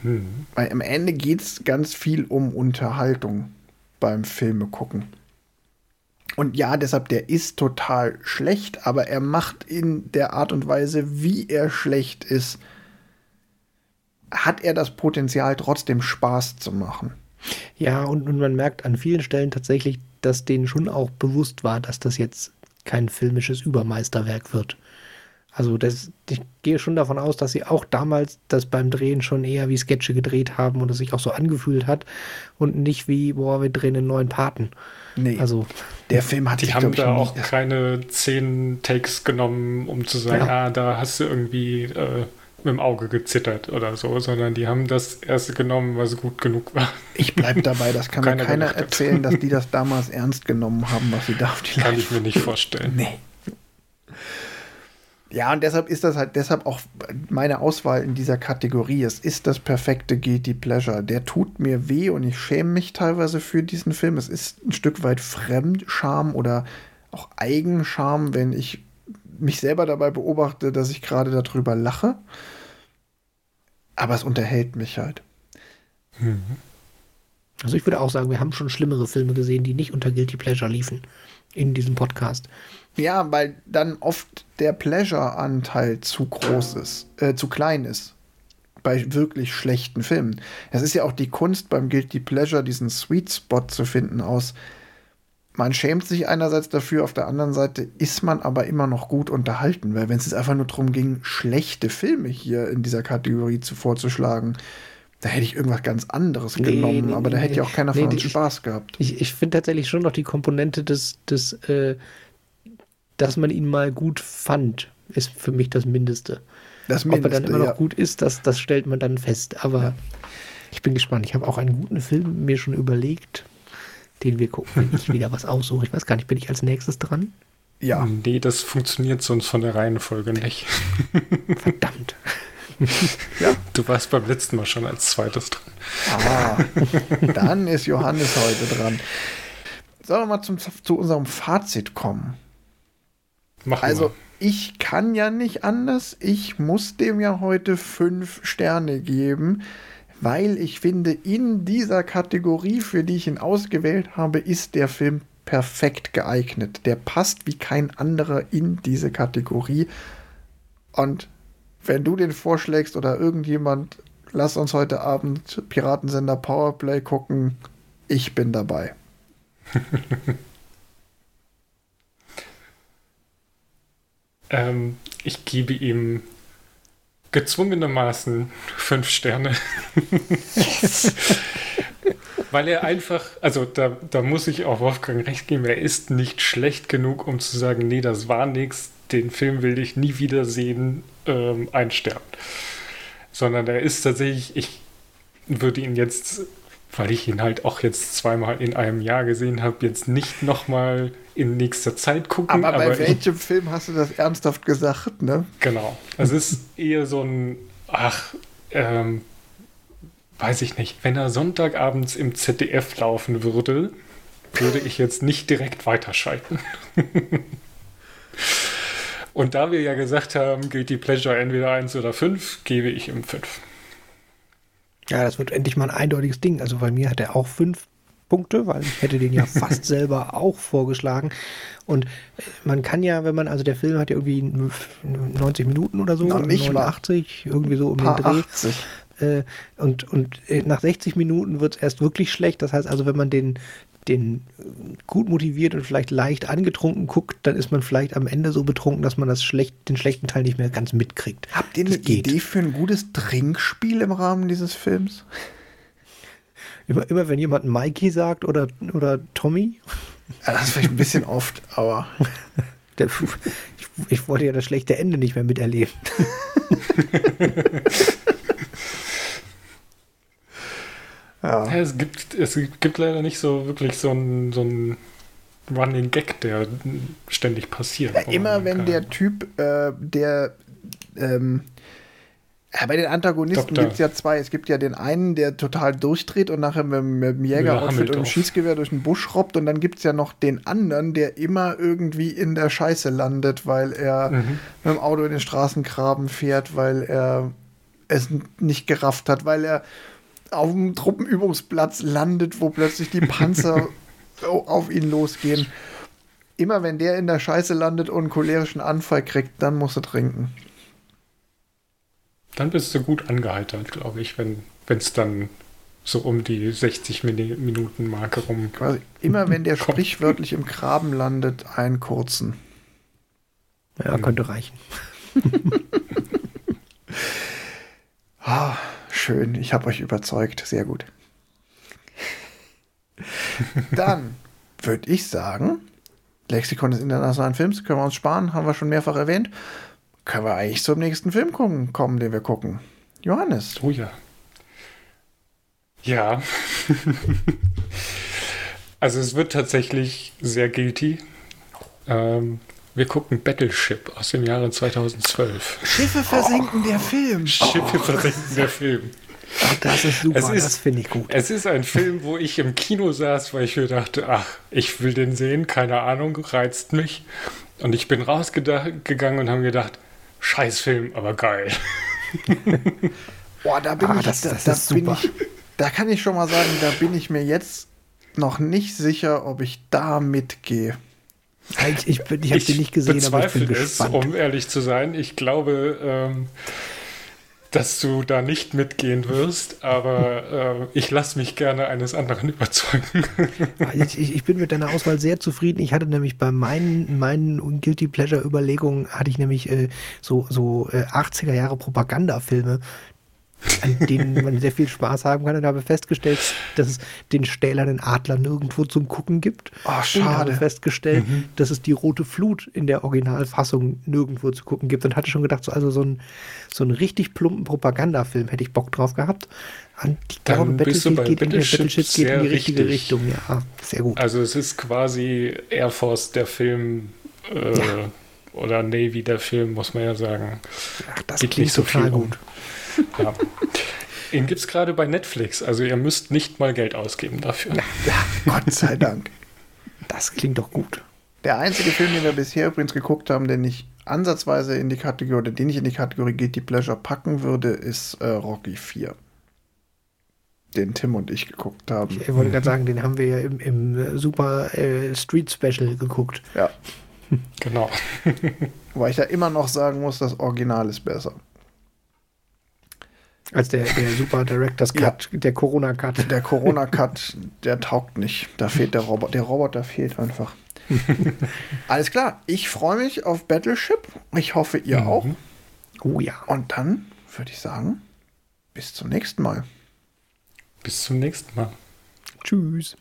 Hm. Weil am Ende geht es ganz viel um Unterhaltung beim Filme gucken. Und ja, deshalb, der ist total schlecht, aber er macht in der Art und Weise, wie er schlecht ist, hat er das Potenzial, trotzdem Spaß zu machen. Ja, und, und man merkt an vielen Stellen tatsächlich, dass denen schon auch bewusst war, dass das jetzt kein filmisches Übermeisterwerk wird. Also das, ich gehe schon davon aus, dass sie auch damals das beim Drehen schon eher wie Sketche gedreht haben und es sich auch so angefühlt hat und nicht wie, boah, wir drehen einen neuen Paten. Nee. Also der Film hat die haben da auch keine zehn Takes genommen, um zu sagen, ja. ah, da hast du irgendwie äh, mit dem Auge gezittert oder so, sondern die haben das erste genommen, was gut genug war. Ich bleibe dabei, das kann keiner mir keiner erzählen, dass die das damals ernst genommen haben, was sie da auf die Kann ich mir nicht vorstellen. Nee. Ja, und deshalb ist das halt deshalb auch meine Auswahl in dieser Kategorie. Es ist das perfekte Guilty Pleasure. Der tut mir weh und ich schäme mich teilweise für diesen Film. Es ist ein Stück weit Fremdscham oder auch Eigenscham, wenn ich mich selber dabei beobachte, dass ich gerade darüber lache. Aber es unterhält mich halt. Mhm. Also ich würde auch sagen, wir haben schon schlimmere Filme gesehen, die nicht unter Guilty Pleasure liefen in diesem Podcast. Ja, weil dann oft der Pleasure-Anteil zu groß ist, äh, zu klein ist. Bei wirklich schlechten Filmen. Es ist ja auch die Kunst beim Guilty Pleasure, diesen Sweet Spot zu finden aus. Man schämt sich einerseits dafür, auf der anderen Seite ist man aber immer noch gut unterhalten, weil wenn es jetzt einfach nur darum ging, schlechte Filme hier in dieser Kategorie zu vorzuschlagen, da hätte ich irgendwas ganz anderes nee, genommen, nee, aber da hätte ja auch keiner von uns Spaß gehabt. Ich, ich finde tatsächlich schon noch die Komponente des, des äh, dass man ihn mal gut fand, ist für mich das Mindeste. Das Mindeste Ob er dann immer noch ja. gut ist, das, das stellt man dann fest. Aber ja. ich bin gespannt. Ich habe auch einen guten Film mir schon überlegt, den wir gucken, wenn ich wieder was aussuche. Ich weiß gar nicht, bin ich als nächstes dran? Ja. Nee, das funktioniert sonst von der Reihenfolge nicht. Verdammt. ja. Du warst beim letzten Mal schon als zweites dran. Ah, dann ist Johannes heute dran. Sollen wir mal zum, zu unserem Fazit kommen? Machen also, wir. ich kann ja nicht anders. Ich muss dem ja heute fünf Sterne geben, weil ich finde, in dieser Kategorie, für die ich ihn ausgewählt habe, ist der Film perfekt geeignet. Der passt wie kein anderer in diese Kategorie. Und wenn du den vorschlägst oder irgendjemand, lass uns heute Abend Piratensender Powerplay gucken. Ich bin dabei. ähm, ich gebe ihm gezwungenermaßen fünf Sterne. weil er einfach, also da, da muss ich auch Wolfgang recht geben, er ist nicht schlecht genug, um zu sagen, nee, das war nichts, den Film will ich nie wiedersehen, ähm, einsterben. Sondern er ist tatsächlich, ich würde ihn jetzt, weil ich ihn halt auch jetzt zweimal in einem Jahr gesehen habe, jetzt nicht nochmal in nächster Zeit gucken. Aber bei aber welchem ich, Film hast du das ernsthaft gesagt, ne? Genau. Es ist eher so ein, ach, ähm, weiß ich nicht, wenn er Sonntagabends im ZDF laufen würde, würde ich jetzt nicht direkt weiterschalten. Und da wir ja gesagt haben, gilt die Pleasure entweder 1 oder 5, gebe ich ihm 5. Ja, das wird endlich mal ein eindeutiges Ding. Also bei mir hat er auch 5 Punkte, weil ich hätte den ja fast selber auch vorgeschlagen. Und man kann ja, wenn man, also der Film hat ja irgendwie 90 Minuten oder so, Noch nicht 89, mal. irgendwie so um den Dreh. 80. Äh, und und äh, nach 60 Minuten wird es erst wirklich schlecht. Das heißt also, wenn man den, den gut motiviert und vielleicht leicht angetrunken guckt, dann ist man vielleicht am Ende so betrunken, dass man das schlecht, den schlechten Teil nicht mehr ganz mitkriegt. Habt ihr eine Idee für ein gutes Trinkspiel im Rahmen dieses Films? Immer, immer wenn jemand Mikey sagt oder, oder Tommy. Ja, das ist vielleicht ein bisschen oft, aber. Ich, ich wollte ja das schlechte Ende nicht mehr miterleben. Ja. ja. es, gibt, es gibt leider nicht so wirklich so einen so Running Gag, der ständig passiert. Ja, immer wenn der Typ, äh, der ähm, bei den Antagonisten gibt es ja zwei. Es gibt ja den einen, der total durchdreht und nachher mit, mit dem Jägeroutfit und dem Schießgewehr durch den Busch robbt. Und dann gibt es ja noch den anderen, der immer irgendwie in der Scheiße landet, weil er mhm. mit dem Auto in den Straßengraben fährt, weil er es nicht gerafft hat, weil er auf dem Truppenübungsplatz landet, wo plötzlich die Panzer auf ihn losgehen. Immer wenn der in der Scheiße landet und einen cholerischen Anfall kriegt, dann muss er trinken. Dann bist du gut angeheitert, glaube ich, wenn es dann so um die 60 Minuten Marke rum. Quasi immer wenn der kommt. sprichwörtlich im Graben landet, einen kurzen. Ja, könnte reichen. ah, schön, ich habe euch überzeugt. Sehr gut. Dann würde ich sagen, Lexikon des internationalen Films können wir uns sparen, haben wir schon mehrfach erwähnt können wir eigentlich zum nächsten Film kommen, kommen, den wir gucken. Johannes. Oh ja. Ja. also es wird tatsächlich sehr guilty. Ähm, wir gucken Battleship aus dem Jahre 2012. Schiffe versinken, oh. der Film. Schiffe oh. versinken, der Film. Ach, das ist super, ist, das finde ich gut. Es ist ein Film, wo ich im Kino saß, weil ich mir dachte, ach, ich will den sehen, keine Ahnung, reizt mich. Und ich bin rausgegangen und habe gedacht, Scheißfilm, aber geil. Boah, da bin ah, ich, das, das, da, da bin ich, da kann ich schon mal sagen, da bin ich mir jetzt noch nicht sicher, ob ich da mitgehe. Ich, ich, ich habe den nicht gesehen, aber ich bin gespannt. Es, um ehrlich zu sein. Ich glaube, ähm, dass du da nicht mitgehen wirst, aber äh, ich lasse mich gerne eines anderen überzeugen. ich, ich, bin mit deiner Auswahl sehr zufrieden. Ich hatte nämlich bei meinen, meinen Guilty Pleasure Überlegungen, hatte ich nämlich äh, so, so äh, 80er Jahre Propagandafilme, an denen man sehr viel Spaß haben kann. Und habe festgestellt, dass es den stählernen Adler nirgendwo zum Gucken gibt. Oh, schade. Und habe festgestellt, mhm. dass es die rote Flut in der Originalfassung nirgendwo zu gucken gibt. Und hatte schon gedacht, so, also so ein, so einen richtig plumpen Propagandafilm hätte ich Bock drauf gehabt. Und ich glaube, Battlefield geht, in, Battleship geht in die richtige richtig. Richtung. Ja, sehr gut. Also es ist quasi Air Force der Film. Äh, ja. Oder Navy der Film, muss man ja sagen. Ach, das geht klingt nicht so total gut. Um. Ja. Den gibt es gerade bei Netflix, also ihr müsst nicht mal Geld ausgeben dafür. Ja, Gott sei Dank. Das klingt doch gut. Der einzige Film, den wir bisher übrigens geguckt haben, den ich ansatzweise in die Kategorie, oder den ich in die Kategorie Guilty Pleasure packen würde, ist äh, Rocky 4. Den Tim und ich geguckt haben. Ich wollte gerade sagen, den haben wir ja im, im Super äh, Street Special geguckt. Ja. genau. Weil ich da immer noch sagen muss, das Original ist besser. Als der, der Super Directors Cut, ja. der Corona Cut. Der Corona Cut, der taugt nicht. Da fehlt der Roboter. Der Roboter fehlt einfach. Alles klar. Ich freue mich auf Battleship. Ich hoffe, ihr mhm. auch. Oh ja. Und dann würde ich sagen, bis zum nächsten Mal. Bis zum nächsten Mal. Tschüss.